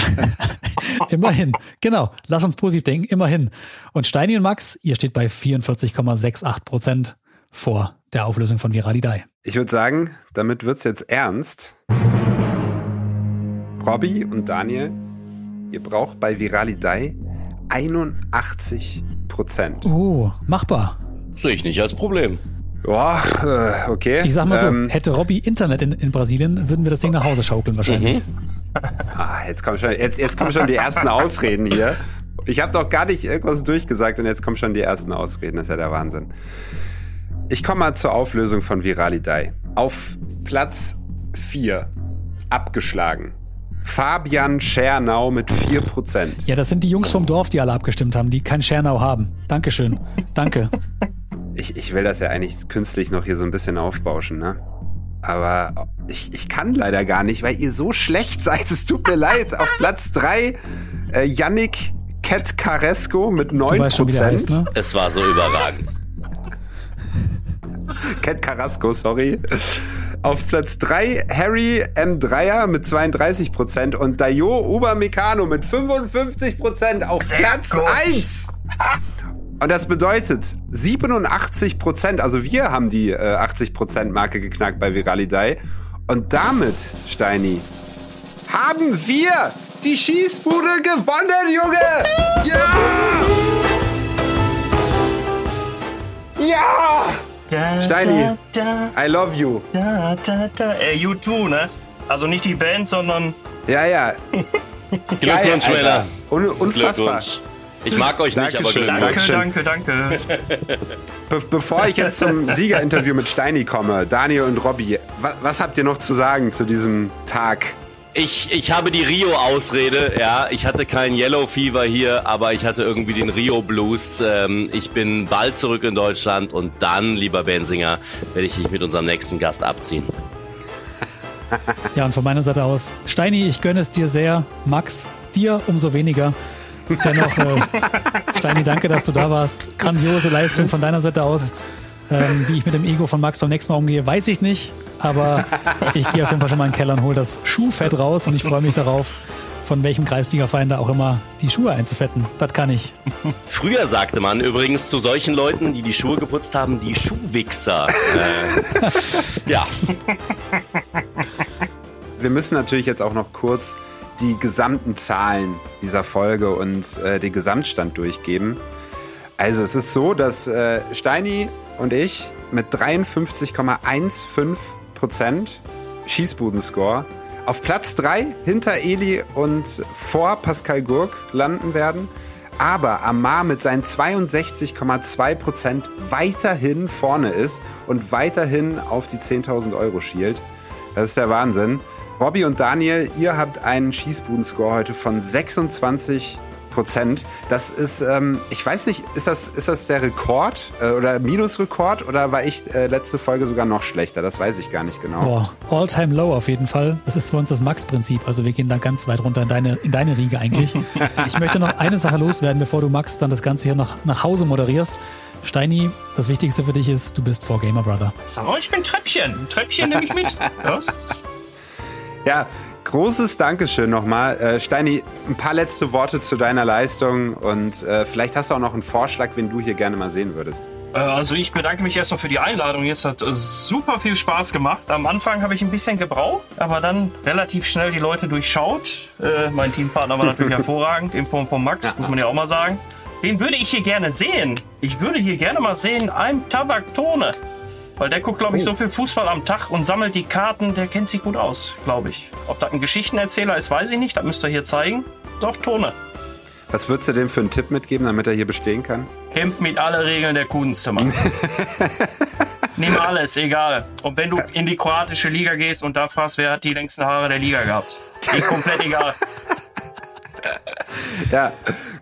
Speaker 1: *laughs* immerhin. Genau. Lass uns positiv denken. Immerhin. Und Steini und Max, ihr steht bei 44,68% vor der Auflösung von Viralidei.
Speaker 2: Ich würde sagen, damit wird's jetzt ernst. Robby und Daniel, ihr braucht bei Viralidei 81 Prozent.
Speaker 1: Oh, machbar.
Speaker 6: Sehe ich nicht als Problem.
Speaker 2: Ja, äh, okay.
Speaker 1: Ich sag mal so,
Speaker 2: Ähm,
Speaker 1: hätte Robby Internet in, in Brasilien, würden wir das Ding nach Hause schaukeln wahrscheinlich.
Speaker 2: ah, jetzt, kommen schon, jetzt, jetzt kommen schon die ersten Ausreden hier. Ich habe doch gar nicht irgendwas durchgesagt und jetzt kommen schon die ersten Ausreden. Das ist ja der Wahnsinn. Ich komme mal zur Auflösung von Viralidei. Auf Platz 4 abgeschlagen. Fabian Schernau mit 4%.
Speaker 1: Ja, das sind die Jungs vom Dorf, die alle abgestimmt haben, die kein Schernau haben. Dankeschön. Danke. *laughs*
Speaker 2: Ich, ich will das ja eigentlich künstlich noch hier so ein bisschen aufbauschen, ne? Aber ich, ich kann leider gar nicht, weil ihr so schlecht seid. Es tut mir leid. Auf Platz 3 äh, Yannick Ketkaresko mit 9%.
Speaker 1: Du weißt schon, wie der heißt, ne?
Speaker 6: Es war so überragend.
Speaker 2: Cat Carrasco, sorry. Auf Platz 3 Harry M. Dreier mit 32% und Dayo Upamecano mit 55% auf
Speaker 4: Sehr
Speaker 2: Platz
Speaker 4: gut.
Speaker 2: 1. *laughs* Und das bedeutet 87 Prozent, also wir haben die äh, 80 Prozent Marke geknackt bei Viralidei. Und damit, Steini, haben wir die Schießbude gewonnen, Junge! Ja! Ja!
Speaker 4: Da,
Speaker 2: Steini.
Speaker 4: Da, da,
Speaker 2: I love you.
Speaker 4: da, da, da. Äh, U2, ne? Also nicht die Band, sondern
Speaker 2: Ja, ja. *laughs*
Speaker 6: Glückwunsch. Männer.
Speaker 2: Un unfassbar.
Speaker 6: Glückwunsch. Ich mag euch nicht, aber
Speaker 2: Dankeschön,
Speaker 6: Glückwunsch.
Speaker 4: danke, danke, danke. *laughs*
Speaker 2: Be bevor ich jetzt zum *laughs* Siegerinterview mit Steini komme, Daniel und Robby, wa was habt ihr noch zu sagen zu diesem Tag?
Speaker 6: Ich, ich habe die Rio-Ausrede, ja. Ich hatte kein Yellow Fever hier, aber ich hatte irgendwie den Rio Blues. Ähm, ich bin bald zurück in Deutschland und dann, lieber Bensinger, werde ich dich mit unserem nächsten Gast abziehen.
Speaker 1: Ja, und von meiner Seite aus, Steini, ich gönne es dir sehr. Max, dir umso weniger. Dennoch, äh, *laughs* Steini, danke, dass du da warst. Grandiose Leistung von deiner Seite aus. Ähm, wie ich mit dem Ego von Max beim nächsten Mal umgehe, weiß ich nicht. Aber *laughs* ich gehe auf jeden Fall schon mal in den Keller und hole das Schuhfett raus und ich freue mich darauf, von welchem Kreisliga-Verein da auch immer die Schuhe einzufetten. Das kann ich.
Speaker 6: Früher sagte man übrigens zu solchen Leuten, die die Schuhe geputzt haben, die Schuhwichser. äh, *laughs* ja,
Speaker 2: Wir müssen natürlich jetzt auch noch kurz die gesamten Zahlen dieser Folge und äh, den Gesamtstand durchgeben. Also es ist so, dass äh, Steini und ich mit 53,15 Prozent Schießbudenscore auf Platz 3 hinter Eli und vor Pascal Gurk landen werden. Aber Amar mit seinen 62,2 Prozent weiterhin vorne ist und weiterhin auf die 10.000 Euro schielt. Das ist der Wahnsinn. Robby und Daniel, ihr habt einen Schießbuden-Score heute von 26 Prozent. Das ist, ähm, ich weiß nicht, ist das, ist das der Rekord äh, oder Minusrekord oder war ich äh, letzte Folge sogar noch schlechter? Das weiß ich gar nicht genau.
Speaker 1: Boah, all-time low auf jeden Fall. Das ist für uns das Max-Prinzip. Also wir gehen da ganz weit runter in deine, in deine Riege eigentlich. *laughs* Ich möchte noch eine Sache loswerden, bevor du Max dann das Ganze hier noch nach Hause moderierst. Steini, das Wichtigste für dich ist, du bist vor Gamer Brother.
Speaker 4: Sag mal, ich bin Treppchen. Ein Treppchen nehme ich mit. *laughs* Ja?
Speaker 2: Ja, großes Dankeschön nochmal. Äh, Steini, ein paar letzte Worte zu deiner Leistung und äh, vielleicht hast du auch noch einen Vorschlag, wen du hier gerne mal sehen würdest.
Speaker 4: Äh, Also ich bedanke mich erstmal für die Einladung. Jetzt hat äh, super viel Spaß gemacht. Am Anfang habe ich ein bisschen gebraucht, aber dann relativ schnell die Leute durchschaut. Äh, mein Teampartner war natürlich *laughs* hervorragend, in Form von Max, muss man ja auch mal sagen. Den würde ich hier gerne sehen. Ich würde hier gerne mal sehen, ein Tabaktone. Weil der guckt, glaube ich, so viel Fußball am Tag und sammelt die Karten. Der kennt sich gut aus, glaube ich. Ob das ein Geschichtenerzähler ist, weiß ich nicht. Das müsst ihr hier zeigen. Doch, Tone.
Speaker 2: Was würdest du dem für einen Tipp mitgeben, damit er hier bestehen kann?
Speaker 4: Kämpft mit alle Regeln der Kudenzimmer. *laughs* Nimm alles, egal. Und wenn du in die kroatische Liga gehst und da fragst, wer hat die längsten Haare der Liga gehabt? Die komplett egal. *laughs*
Speaker 2: Ja,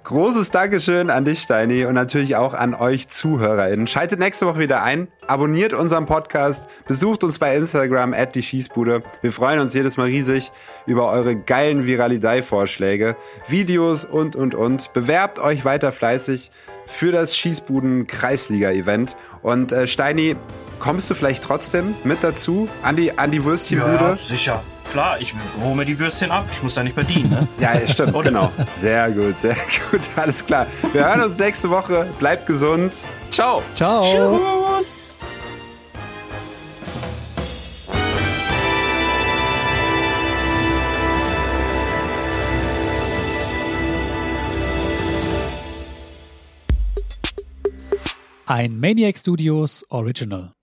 Speaker 2: großes Dankeschön an dich, Steini, und natürlich auch an euch ZuhörerInnen. Schaltet nächste Woche wieder ein, abonniert unseren Podcast, besucht uns bei Instagram at die Schießbude. Wir freuen uns jedes Mal riesig über eure geilen Viralidei-Vorschläge, Videos und, und, und. Bewerbt euch weiter fleißig für das Schießbuden-Kreisliga-Event. Und äh, Steini, kommst du vielleicht trotzdem mit dazu an die, an die Würstchenbude?
Speaker 4: sicher. Klar, ich hole mir die Würstchen ab. Ich muss da nicht bedienen. Ne? *laughs*
Speaker 2: Ja, stimmt,
Speaker 4: Oder?
Speaker 2: genau. Sehr gut, sehr gut, *laughs* alles klar. Wir hören uns nächste Woche. Bleibt gesund. Ciao.
Speaker 1: Ciao.
Speaker 4: Tschüss.
Speaker 1: Ein Maniac Studios Original.